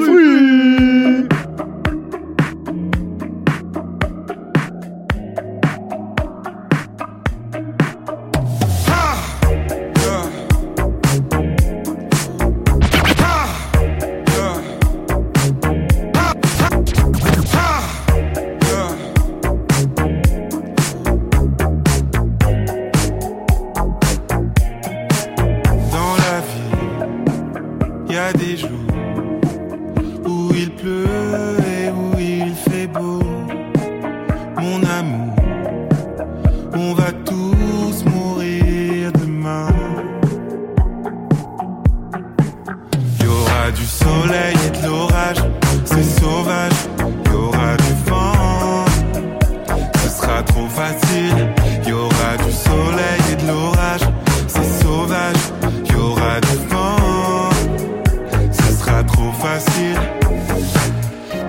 facile.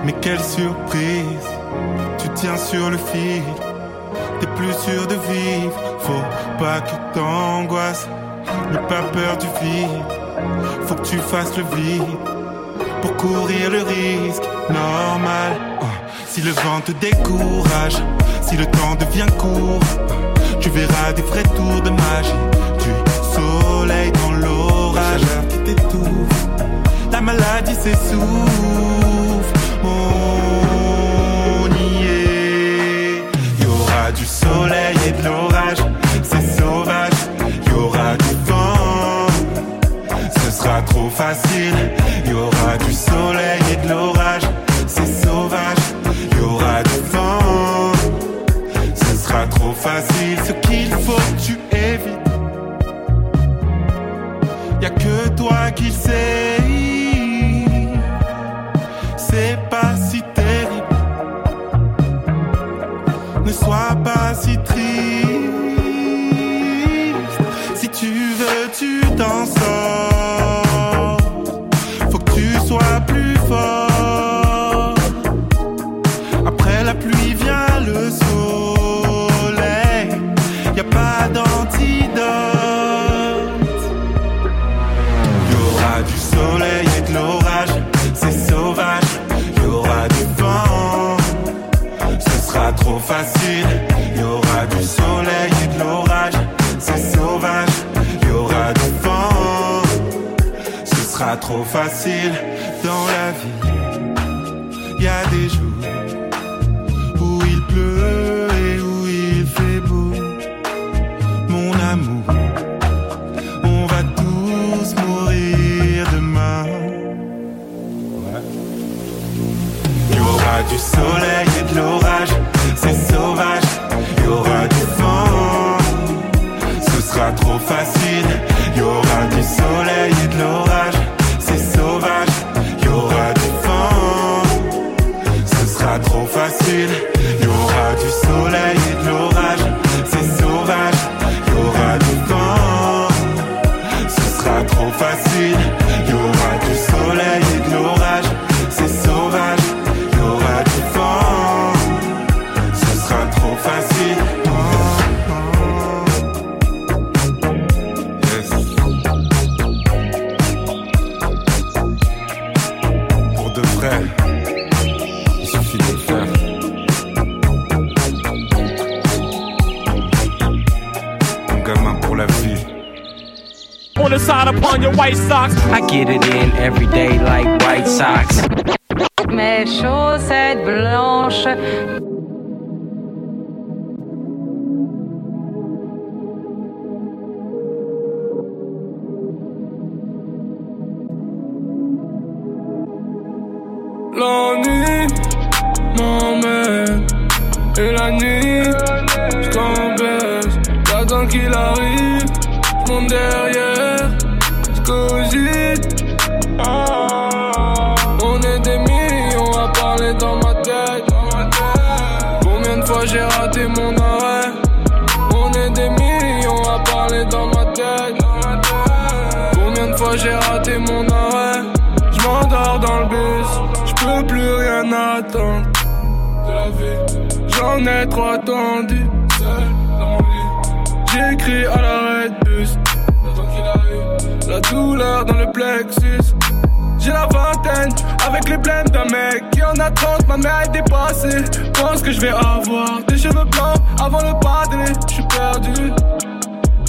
Mais quelle surprise, tu tiens sur le fil. T'es plus sûr de vivre, faut pas que t'angoisses. N'aie pas peur du vide, faut que tu fasses le vide. Pour courir le risque normal. Oh, si le vent te décourage, si le temps devient court, tu verras des vrais tours de magie, du soleil dans l'orage qui t'étouffe ta maladie s'essouffle. On y est. Y aura du soleil et de l'orage, c'est sauvage. Y aura du temps, ce sera trop facile. Y aura du soleil et de l'orage, c'est sauvage. Y aura du temps, ce sera trop facile. trop facile dans la vie. Peux plus rien attendre de la vie. J'en ai trop attendu, seul dans. J'écris à l'arrêt de bus. La douleur dans le plexus. J'ai la vingtaine, avec les blèmes d'un mec qui en a 30, ma mère est dépassée. Pense que je vais avoir des cheveux blancs avant le padré, je suis perdu.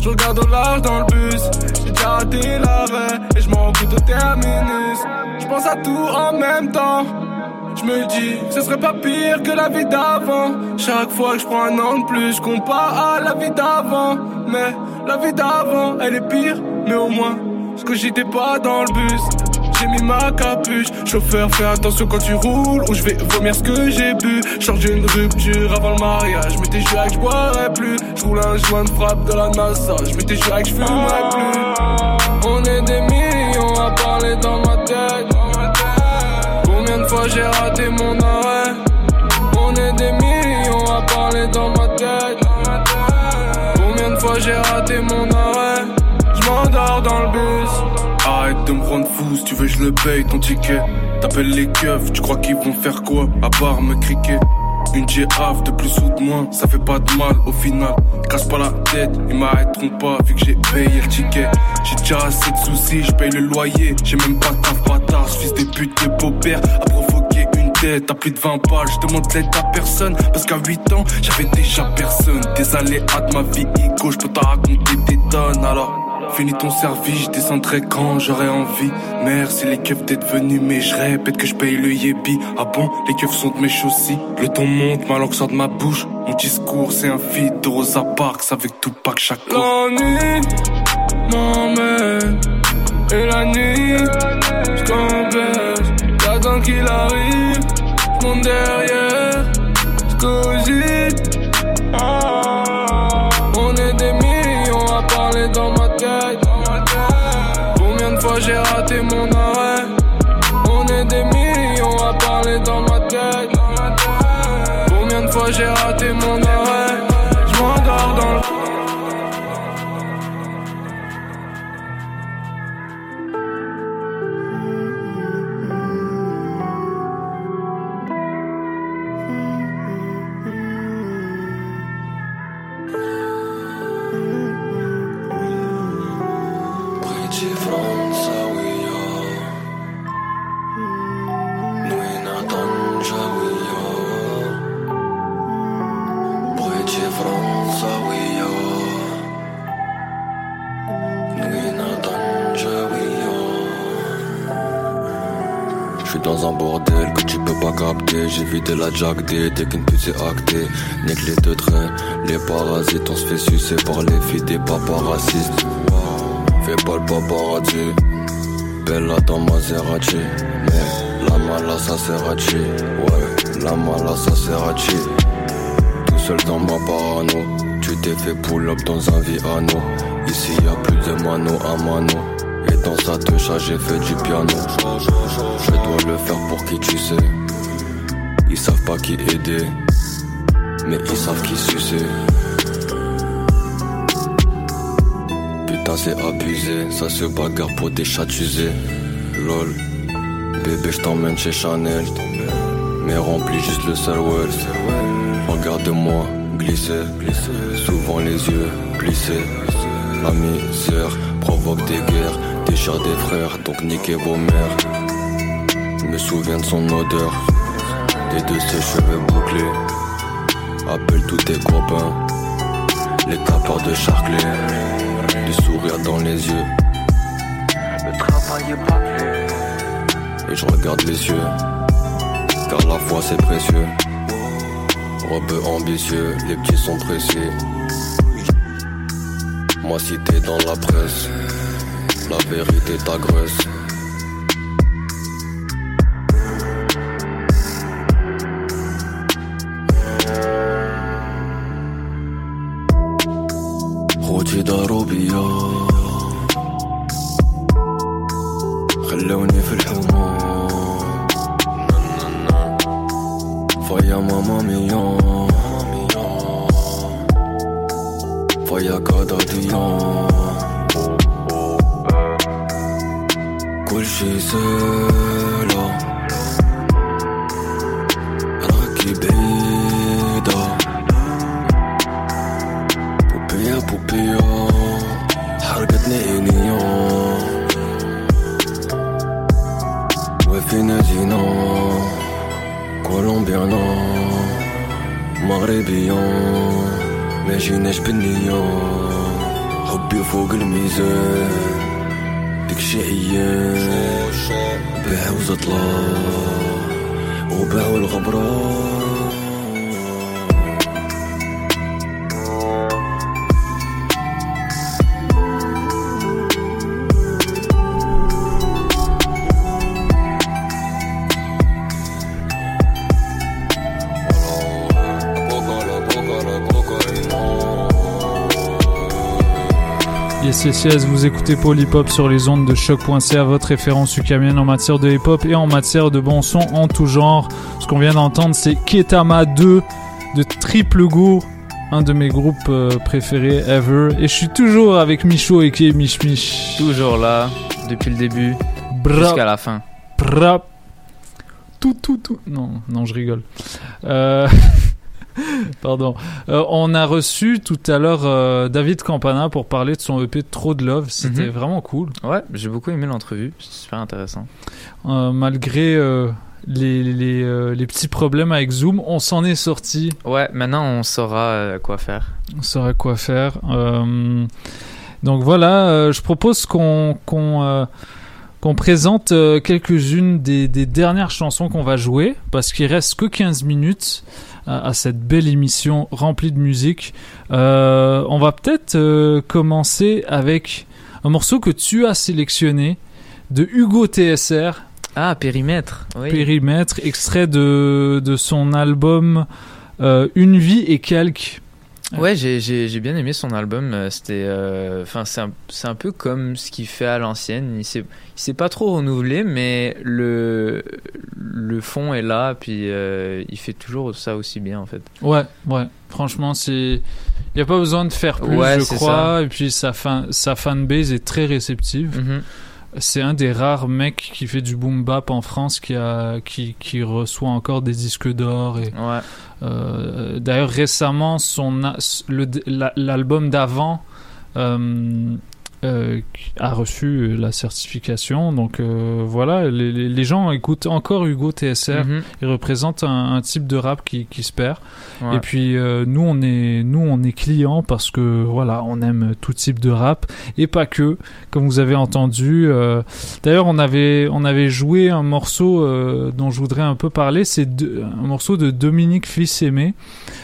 Je regarde au large dans le bus, j'ai déjà raté l'arrêt et je m'en au terminus. Je pense à tout en même temps. Je me dis, ce serait pas pire que la vie d'avant. Chaque fois que je prends un an de plus, je compare à la vie d'avant. Mais la vie d'avant, elle est pire, mais au moins, parce que j'étais pas dans le bus. J'ai mis ma capuche, chauffeur fais attention quand tu roules Ou je vais vomir ce que j'ai bu Change une rupture avant le mariage M'étais juré que je boirais plus Je roule un joint de frappe de la NASA Je m'étais juré que je fumerais plus On est des millions à parler dans ma fois j'ai raté mon arrêt. On est des millions à parler dans ma tête. Combien de fois j'ai raté mon arrêt? Je dans le bus. Arrête de me rendre fou, si tu veux je le paye ton ticket. T'appelles les keufs, tu crois qu'ils vont faire quoi À part me criquer? Une GAF de plus ou de moins, ça fait pas de mal au final. Casse pas la tête, ils m'arrêteront pas vu que j'ai payé le ticket. J'ai déjà assez de soucis, je paye le loyer. J'ai même pas de bâtard, fils des putes de beau-père a provoqué une tête à plus de 20 balles. Je demande l'aide à personne parce qu'à 8 ans, j'avais déjà personne. Des aléas de ma vie égo, je peux t'en raconter des tonnes alors. Finis ton service, je descendrai quand j'aurai envie. Merci les keufs d'être venus, mais je répète que je paye le yébi. Ah bon, les keufs sont de mes chaussées. Le ton monte, ma langue sort de ma bouche. Mon discours, c'est un feed de Rosa Parks avec tout pack chaque L'ennui m'emmène. Et la nuit, je. J'attends qu'il arrive, je derrière, je cogite. On bordel que tu peux pas capter. J'ai vidé la jack D dès qu'une pute s'est actée. Nique les deux traits, les parasites On se fait sucer par les filles des paparacistes Fais pas le paparazzi. Bella dans Maserati. Mais la mala ça Serrachi Ouais, la mala ça Serrachi Tout seul dans ma parano. Tu t'es fait pull up dans un Viano. Ici y a plus de mano à mano dans sa touche j'ai fait du piano. Je dois le faire pour qui tu sais. Ils savent pas qui aider Mais ils savent qui sucer. Putain c'est abusé, ça se bagarre pour des chats usés. Lol, bébé je t'emmène chez Chanel. Mais remplis juste le Salwell Regarde-moi glisser, souvent les yeux plissés. La misère provoque des guerres, déchire des frères Donc niquez vos mères Je me souviens de son odeur Et de ses cheveux bouclés Appelle tous tes copains Les capeurs de Charclay du sourire dans les yeux. Le travail est bâclé. Et je regarde les yeux, car la foi c'est précieux. Rebeu ambitieux, les petits sont précis. Moi si t'es dans la presse, la vérité t'agresse. Yes, vous écoutez Hop sur les ondes de choc.ca, votre référence ukamienne en matière de hip hop et en matière de bon son en tout genre. Ce qu'on vient d'entendre, c'est Ketama 2 de Triple Go, un de mes groupes euh, préférés ever. Et je suis toujours avec Micho et qui est Mich Mich. Toujours là, depuis le début jusqu'à la fin. Bra- Tout, tout, tout. Non, non, je rigole. Euh, Pardon. Euh, on a reçu tout à l'heure euh, David Campana pour parler de son EP Trop de Love. C'était Mhm. vraiment cool. Ouais, j'ai beaucoup aimé l'entrevue, c'est super intéressant. Euh, malgré les, les, les petits problèmes avec Zoom, on s'en est sorti. Ouais, maintenant on saura quoi faire. On saura quoi faire. Donc voilà, je propose qu'on qu'on qu'on présente quelques-unes des, des dernières chansons qu'on va jouer, parce qu'il reste que 15 minutes à, à cette belle émission remplie de musique. Euh, on va peut-être euh, commencer avec un morceau que tu as sélectionné de Hugo TSR. Ah, Périmètre. Oui. Périmètre, extrait de, de son album euh, Une vie et quelques. Ouais, j'ai, j'ai bien aimé son album. euh, C'était, euh, enfin, c'est un, c'est un peu comme ce qu'il fait à l'ancienne. Il s'est, s'est pas trop renouvelé, mais le, le fond est là, puis euh, il fait toujours ça aussi bien en fait. Ouais, ouais. Franchement, c'est. Il n'y a pas besoin de faire plus, Ouais, je crois. Et puis sa, fan... sa fanbase est très réceptive. Mhm. C'est un des rares mecs qui fait du boom bap en France qui, a... qui, qui reçoit encore des disques d'or. Et... Ouais. Euh, D'ailleurs, récemment, son la- l'album d'avant euh, euh, a reçu la certification. Donc euh, voilà, les, gens écoutent encore Hugo TSR. Mhm. Il représente un, un type de rap qui, qui se perd. Ouais. Et puis euh, nous, on est nous, on est clients parce que voilà, on aime tout type de rap et pas que, comme vous avez entendu. euh, D'ailleurs, on avait on avait joué un morceau euh, dont je voudrais un peu parler. C'est un morceau de Dominique Fils-Aimé,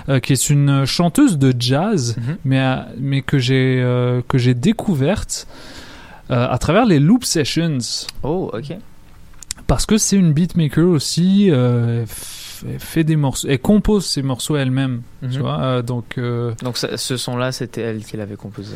euh, qui est une chanteuse de jazz, Mhm. mais mais que j'ai euh, que j'ai découverte euh, à travers les Loop Sessions Oh, ok. parce que c'est une beatmaker aussi. euh, fait des morceaux, elle compose ses morceaux elle-même, Mhm. tu vois. euh, donc, Donc ça- ce son-là, c'était elle qui l'avait composé.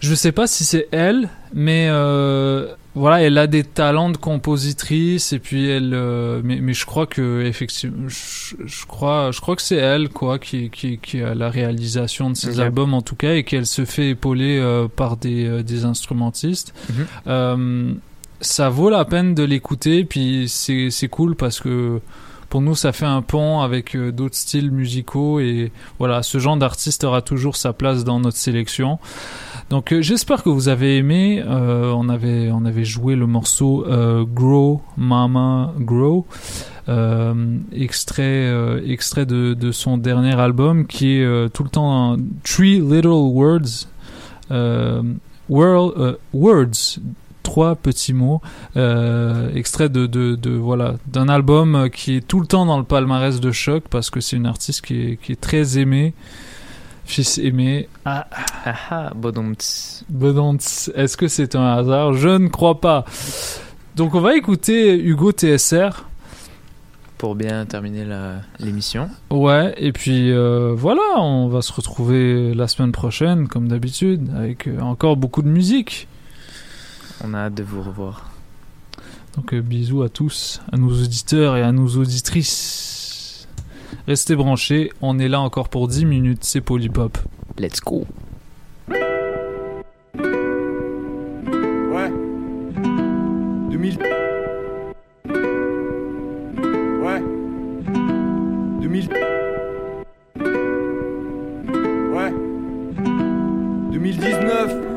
je sais pas si c'est elle, mais euh, voilà, elle a des talents de compositrice et puis elle, euh, mais, mais je crois que effectivement, je, je crois, je crois que c'est elle quoi qui, qui, qui a la réalisation de ses albums en tout cas et qu'elle se fait épauler euh, par des, euh, des instrumentistes. Mhm. Euh, ça vaut la peine de l'écouter, puis c'est c'est cool parce que pour nous, ça fait un pont avec euh, d'autres styles musicaux et voilà, ce genre d'artiste aura toujours sa place dans notre sélection. Donc euh, j'espère que vous avez aimé. Euh, on avait on avait joué le morceau euh, Grow Mama Grow, extrait extrait de, de son dernier album qui est tout le temps Three Little Words. World, words trois petits mots extrait de, de, de voilà d'un album qui est tout le temps dans le palmarès de choc parce que c'est une artiste qui est, qui est très aimée fils aimé ah Ah ah, bodomts. Bedont, est-ce que c'est un hasard? Je ne crois pas donc on va écouter Hugo TSR Pour bien terminer l'émission. ouais et puis euh, voilà on va se retrouver la semaine prochaine comme d'habitude avec euh, encore beaucoup de musique On a hâte de vous revoir. Donc euh, bisous à tous, à nos auditeurs et à nos auditrices. Restez branchés, on est là encore pour 10 minutes, c'est Polypop. Let's go. Ouais. Ouais. 2019.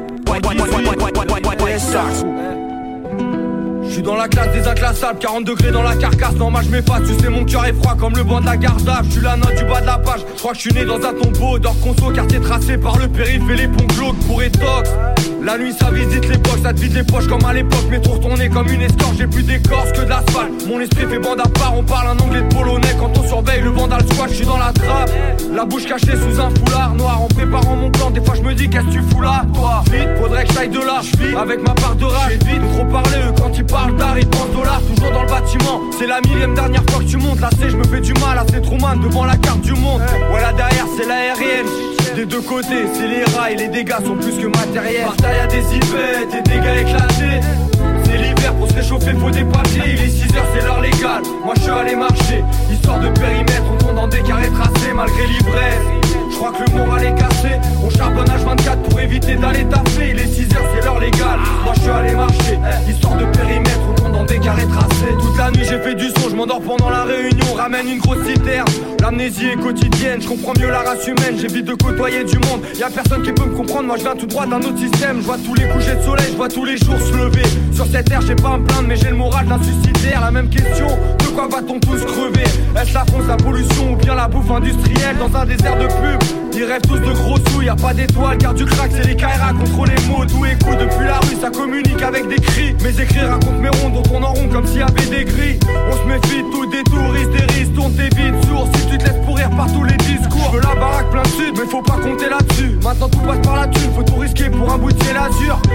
Je suis dans la classe des inclassables, 40 degrés dans la carcasse. Non, moi je m'efface, tu sais, mon cœur est froid comme le banc de la gardave. Je suis la note du bas de la page. Crois que je suis né dans un tombeau d'or conso, quartier tracé par le périph' et les ponts glauques pour étox. La nuit ça visite l'époque, ça te vide les poches comme à l'époque. Métro retourné comme une escorte, j'ai plus d'écorce que de. Mon esprit fait bande à part, on parle un anglais de polonais. Quand on surveille le vandal squat, je suis dans la trappe. La bouche cachée sous un foulard noir. En préparant mon plan, des fois je me dis qu'est-ce que tu fous là, toi? Vite, faudrait que j'aille de là. Je avec ma part de rage. Vite trop parlé, eux quand ils dollars. Toujours dans le bâtiment, c'est la millième dernière fois que tu montes. Là c'est, je me fais du mal, là c'est Truman devant la carte du monde. Voilà derrière, c'est l'aérienne. Des deux côtés, c'est les rails, les dégâts sont plus que matériels. Par derrière des yvettes, des dégâts éclatés. C'est l'hiver pour se réchauffer, faut des. Il est 6 heures, c'est l'heure légale. Moi je suis allé marcher, histoire de périmètre. On tourne dans des carrés tracés malgré l'ivresse. Je crois que le moral est cassé. On charbonne H24 pour éviter d'aller taffer. Il est 6 heures, c'est l'heure légale. Moi je suis allé marcher, histoire de périmètre. On tourne dans des carrés tracés. Toute la nuit j'ai fait du son, je m'endors pendant la réunion. Ramène une grosse citerne. L'amnésie est quotidienne, je comprends mieux la race humaine. J'évite de côtoyer du monde. Y a personne qui peut me comprendre. Moi je viens tout droit d'un autre système. Je vois tous les couchers de soleil, je vois tous les jours se lever. Sur cette terre, j'ai pas à me plaindre, mais j'ai le moral d'un suicidaire. La même question, de quoi va-t-on tous crever? Est-ce la France, la pollution ou bien la bouffe industrielle? Dans un désert de pub Ils rêvent tous de gros sous, y a pas d'étoiles, car du crack, c'est les KRA contre les mots. Tout écoute depuis la rue, ça communique avec des cris. Mes écrits racontent mes ronds, dont on en rond comme s'il y avait des grilles. On se méfie de tout des touristes, des risques, tourne tes vides sourds. Si tu te laisses pourrir par tous les discours, je la baraque plein de sud, mais faut pas compter là-dessus. Maintenant tout passe par la thune, faut tout risquer pour un bout de ciel.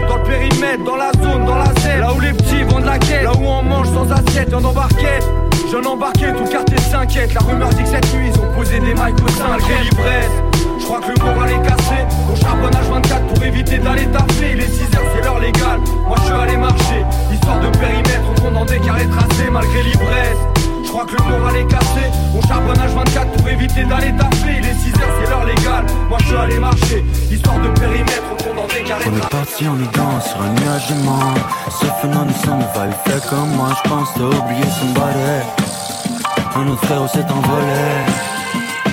Dans le périmètre, dans la zone, dans la scène, là où les petits vendent la quête, là où on mange sans assiette, y'en embarquette. Jeune embarqué, tout quartier s'inquiète. La rumeur dit que cette nuit ils ont posé des mics au sein, malgré l'ivresse. Je crois que le moral est cassé. On charbonne H24 pour éviter d'aller taffer. Il est 6 heures, c'est l'heure légale. Moi je suis allé marcher, histoire de périmètre. On tourne dans des carrés tracés malgré l'ivresse. Je crois que le moral est cassé. On charbonne H24 pour éviter d'aller taffer. Il est 6 heures, c'est l'heure légale. Moi je suis allé marcher, histoire de périmètre. On tourne dans des carrés On est parti en ligant sur un nuage de mort. Sauf va le faire comme moi. Je pense t'as oublié son balai. Un autre frère s'est envolé.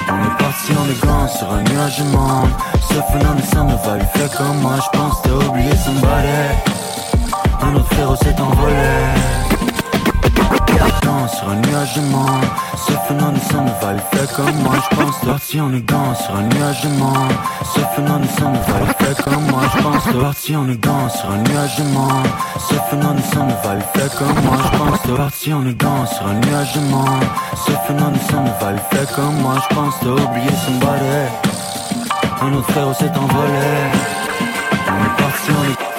On est parti en ligant sur un nuage de mort. Sauf va le faire comme moi. Je pense t'as oublié son balai. Un autre frère s'est envolé Dans sur un nuage de mort Sauf un innocent ne va le faire comme moi. Je pense parti en ligant sur un nuage de mort Sauf un innocent ne va le faire comme moi. Je pense parti en ligant sur un nuage de mort Sauf un innocent ne va le faire comme moi. Je pense parti en ligant sur un nuage de mort Sauf un innocent ne va le faire comme moi. Je pense t'as oublié son balai. Un autre frère s'est envolé. On est parti en ligant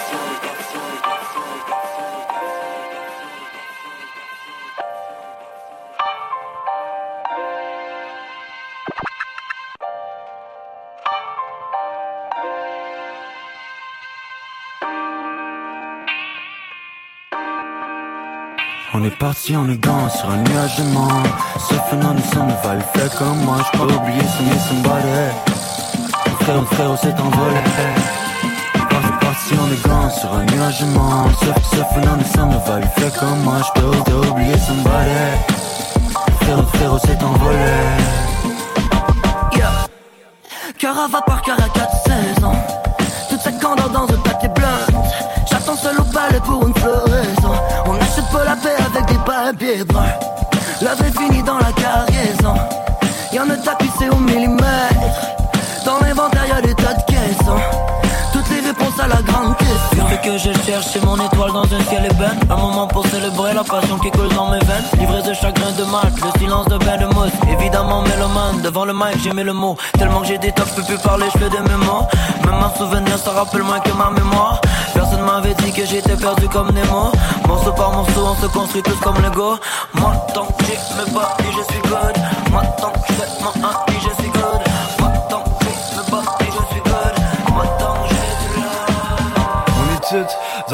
On est parti en ligant sur un nuage de mort Sauf un innocent ne va le faire comme moi Je peux oublier son balai Frère, frère, s'est envolé On est parti en ligant sur un nuage de mort Sauf, sauf un innocent ne va le faire comme moi Je peux t'as oublié son balai Frère, frère, s'est envolé Yeah. Cœur à vapeur, cœur à 4 saisons. Toute cette candeur dans un papier blanc. J'attends seul au palais pour une floraison. Bruns. L'œuvre est finie dans la cargaison. Y'en a tapissé au millimètre. Dans l'inventaire, y'a des tas de caissons. Toutes les réponses à la grande question. Ce que je cherche, c'est mon étoile dans un ciel ébène. Un moment pour célébrer la passion qui coule dans mes veines. Livré de chagrin de mal, le silence de bain de mousse. Évidemment, mélomane, devant le mic, j'ai mis le mot. Tellement que j'ai des tocs, je peux plus parler, je fais des mémoires. Même un souvenir, ça rappelle moins que ma mémoire. Personne m'avait dit que j'étais perdu comme Nemo. Morceau par morceau, on se construit tous comme Lego. Moi, tant que j'ai mes et je suis good. Moi, tant que j'ai mon un, je suis good. Moi, tant que j'ai mes et je suis good. Moi, tant que j'ai du love. On est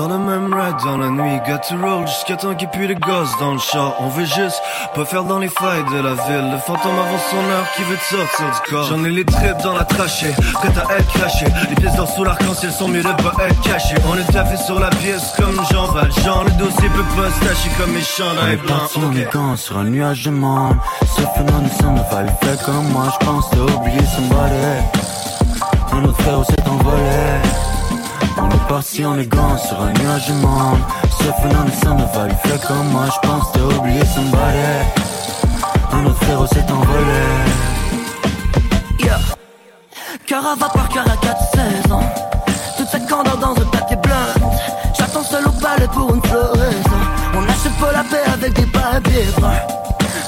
dans le même ride dans la nuit Got to roll jusqu'à temps qu'il pue les gosses dans le char. On veut juste pas faire dans les failles de la ville. Le fantôme avant son heure qui veut te sortir du corps. J'en ai les tripes dans la trachée, prête à être crachée Les pièces d'or sous l'arc-en-ciel sont mieux de pas être cachées. On est taffé sur la pièce comme Jean Valjean. Le dossier peut pas se tâcher comme mes On chandails est blancs parti en ligant sur un nuage de mort Sauf un innocent ne va le faire comme moi Je pense t'as oublié son balai Un autre frère s'est envolé On est parti en élégant sur un nuage de monde Surfing les sons de Val, il fait comme moi, je pense t'as oublié somebody Un autre frérot s'est envolé Yeah. À vapeur, cœur à 4 saisons. Toute cette candeur dans un papier blanc. J'attends seul au palais pour une floraison. On n'achète pas la paix avec des papiers bruns.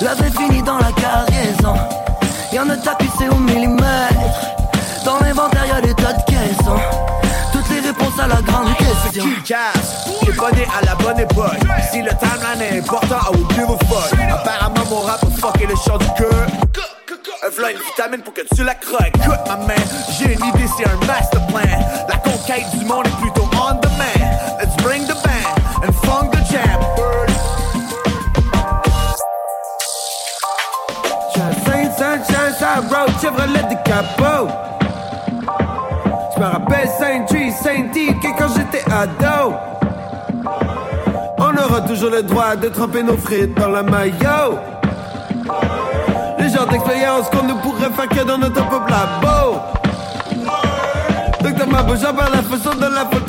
La vie finit dans la cargaison. Y'en a tapissé au millimètre. Bonné à la bonne époque. Si le timeline est important, I will give a fuck. Apparemment, mon rap le chant du cœur. Une vitamine pour que tu la croques. Écoute, ma man, j'ai une idée, c'est un master plan. La conquête du monde est plutôt on demand. Let's bring the band and funk the jam. Saint Sunshine, Side Road, Chevrolet de capot. Je me rappelle que On aura toujours le droit de tremper nos frites dans la maillot. Le genre d'expérience qu'on ne pourrait faire que dans notre propre labo. Docteur Mabo, j'en parle la façon de la fois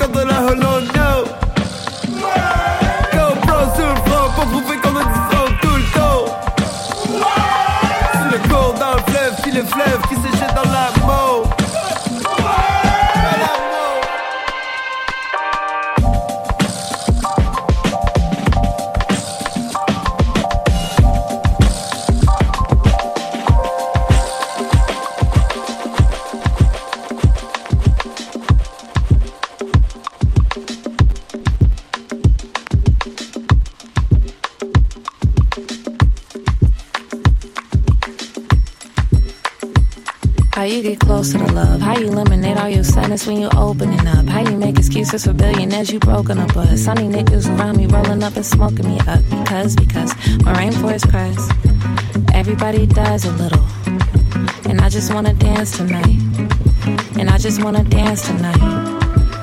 you get closer to love? How you eliminate all your sadness when you opening up? How you make excuses for billionaires you broken up with? Sunny niggas around me rolling up and smoking me up because because my rainforest cries. Everybody dies a little, and I just wanna dance tonight. And I just wanna dance tonight.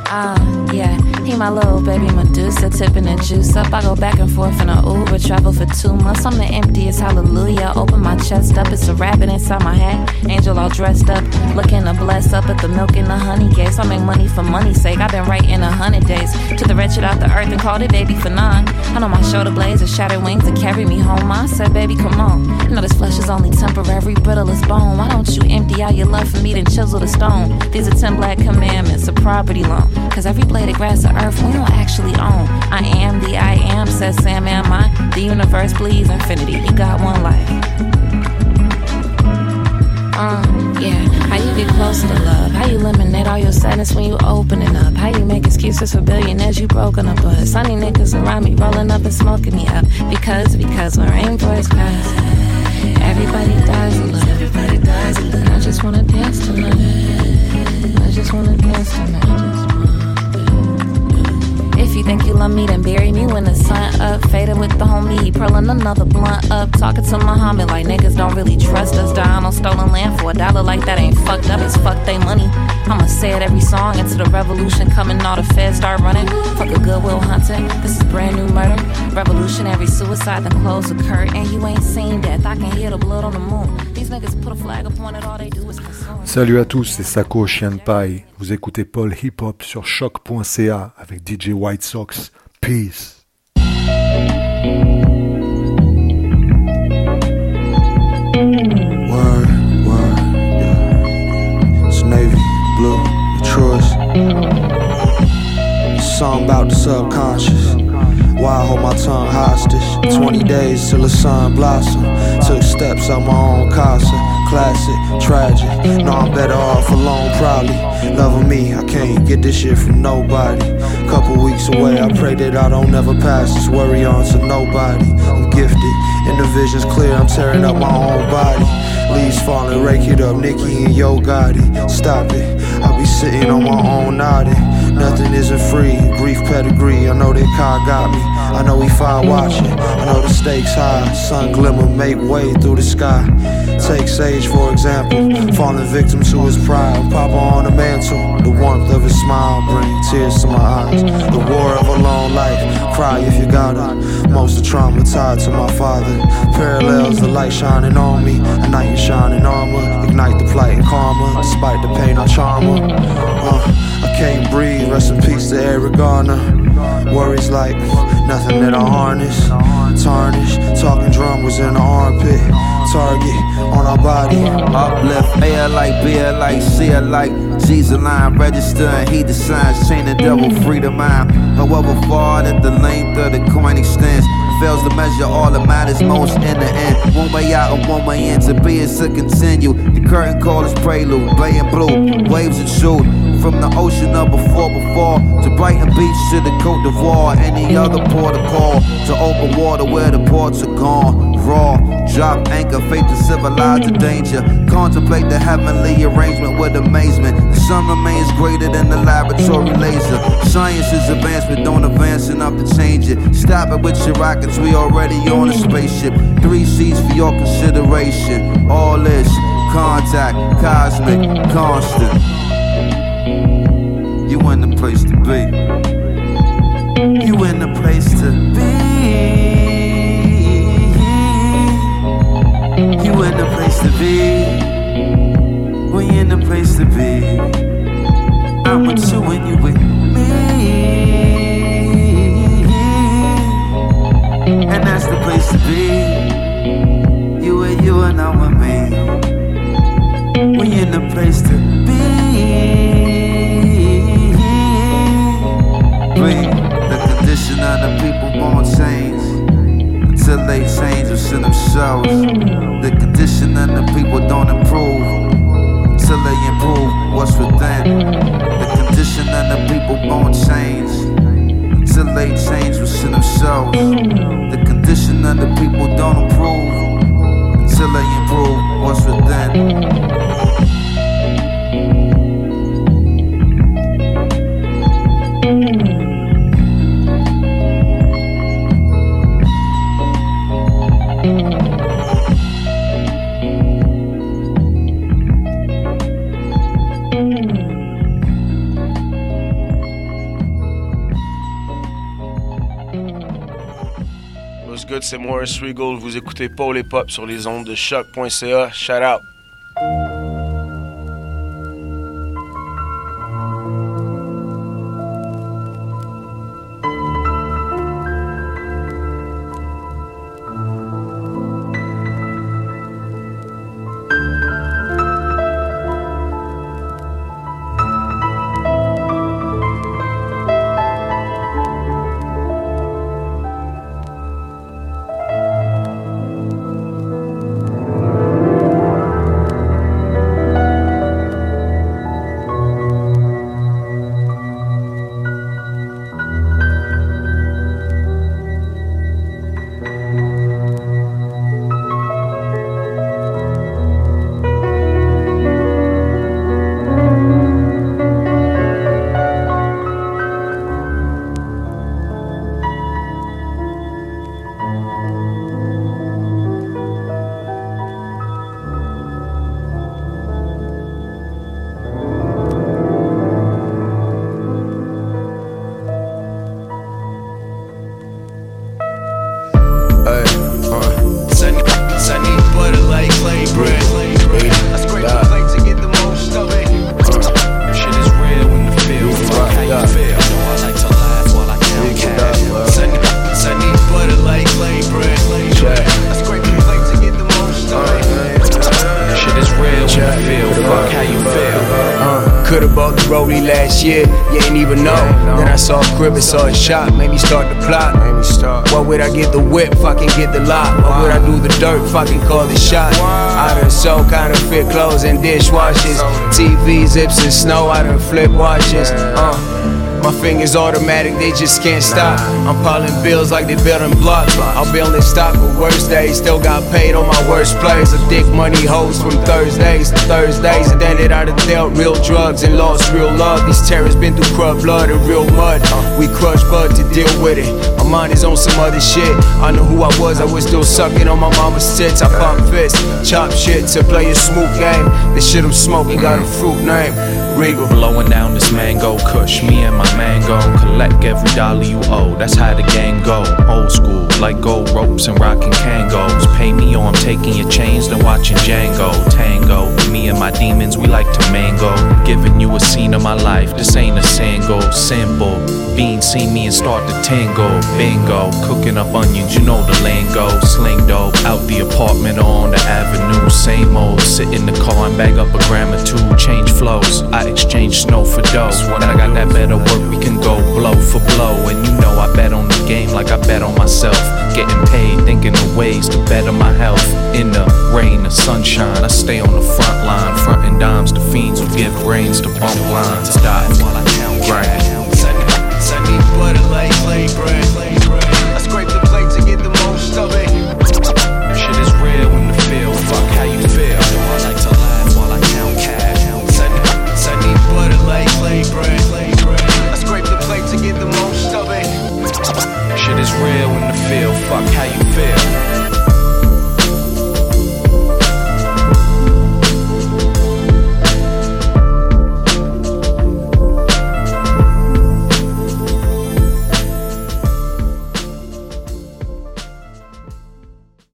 Ah, yeah, he my little baby Medusa, tipping the juice up. I go back and forth in a Uber, travel for two months. I'm the emptiest hallelujah. Open my chest up, it's a rabbit inside my hat. Angel all dressed up, looking to bless up at the milk and the honey case. I make money for money's sake. I've been writing a hundred days to the wretched out the earth and called it baby for nine. I know my shoulder blades are shattered wings that carry me home. I said, baby, come on. You know this flesh is only temporary, brittle as bone. Why don't you empty out your love for me then chisel the stone? These are ten black commandments, a property loan. Cause every blade of grass earth we don't actually own. I am the I am, says Sam, am I? The universe believes infinity. You got one life. Uh, yeah. How you get closer to love? How you eliminate all your sadness when you opening up? How you make excuses for billionaires you broken up with? Sunny niggas around me rolling up and smoking me up. Because, because when rainbows cries, everybody dies a. Everybody dies. I just wanna dance tonight. I just wanna dance tonight. If you think you love me, then bury me when the sun up. Fading with the homie, he purling another blunt up. Talking to Muhammad like niggas don't really trust us. Dying on stolen land for a dollar like that ain't fucked up. It's fuck they money. I'ma say it every song into the revolution coming. All the feds start running. Fuck a goodwill hunting. This is brand new murder. Revolutionary suicide, then close the curtain. You ain't seen death. I can hear the blood on the moon. Salut à tous, c'est Sako Chien de Paille. Vous écoutez Paul Hip Hop sur choc.ca avec DJ White Sox. Peace. Word, word, yeah. It's Navy, Blue, Detroit. Song about the subconscious. Why I hold my tongue hostage? 20 days till the sun blossom. Took steps out my own casa. Classic, tragic. No, I'm better off alone, probably. Loving me, I can't get this shit from nobody. Couple weeks away, I pray that I don't ever pass this worry on to nobody. I'm gifted, and the vision's clear. I'm tearing up my own body. Leaves falling, rake it up, Nikki and Yo Gotti. Stop it, I'll be sitting on my own nodding. Nothing isn't free, brief pedigree. I know that car got me. I know he fire watching. I know the stakes high. Sun glimmer, make way through the sky. Take Sage for example, falling victim to his pride. Papa on the mantle, the warmth of his smile bring tears to my eyes. The war of a long life, cry if you gotta. Most of trauma tied to my father. Parallels, the light shining on me, a knight in shining armor. Ignite the plight and karma, despite the pain I charm her. Uh, can't breathe. Rest in peace to Eric Garner. Worries like nothing that I harness. Tarnish, talking drum was in the armpit. Target on our body. Uplift, A like, B like, C like. G's a line, register and heed the signs. Chain the devil, free the mind. However far that the length of the coin extends. Fails to measure all that matters most in the end. One way out and one way in. To be is to continue. The curtain call is prelude. and blue, waves and shoot. From the ocean of before before to Brighton Beach to the Cote d'Ivoire, any other port of call to open water where the ports are gone. Raw, drop anchor, faith to civilize the danger. Contemplate the heavenly arrangement with amazement. The sun remains greater than the laboratory laser. Science is advancement, don't advance enough to change it. Stop it with your rockets, we already on a spaceship. Three seats for your consideration. All this contact, cosmic, constant. You in the place to be. You in the place to be. You in the place to be. We in the place to be. I'm with you and you with to be. You and you and I'm with me. We in the place to be. The condition of the people won't change until they change within themselves. The condition of the people don't improve until they improve what's within. The condition of the people won't change until they change within themselves. The condition of the people don't improve until they improve what's within. C'est Morris Regal. Vous écoutez Paul et Pop sur les ondes de choc.ca. Shout out. Zips and snow, I done flip watches. Uh. My fingers automatic, they just can't stop. I'm piling bills like they building blocks. I'll build in stock with worst days. Still got paid on my worst plays. A dick money hoes from Thursdays to Thursdays. And then it I done dealt real drugs and lost real love. These terrorists been through corrupt blood and real mud. We crush bud to deal with it. Mind is on some other shit. I know who I was, I was still sucking on my mama's tits. I pump fists, chop shit to play a smooth game. The shit I'm smoking got a fruit name. Regal. Blowing down this mango kush, me and my mango. Collect every dollar you owe, that's how the game go. Old school, like gold ropes and rocking Kangos. Pay me or I'm taking your chains, then watching Django. Tango, me and my demons, we like to mango. Giving you a scene of my life. This ain't a single simple. Beans see me and start to tango. Bingo, cooking up onions, you know the lingo. Sling dope, out the apartment on the avenue. Same old, sit in the car and bag up a gram or two. Change flows, I exchange snow for dough. When I got that better work, we can go blow for blow. And you know I bet on the game like I bet on myself. Getting paid, thinking of ways to better my health. In the rain, the sunshine, I stay on the front line. Frontin' dimes to fiends who give brains to bump lines. Die while I count, grind butter like plain bread. I scrape the plate to get the most of it. Shit is real in the field, fuck how you feel. I like to laugh while I count cash. Sunny butter like plain bread. I scrape the plate to get the most of it. Shit is real in the field, fuck how you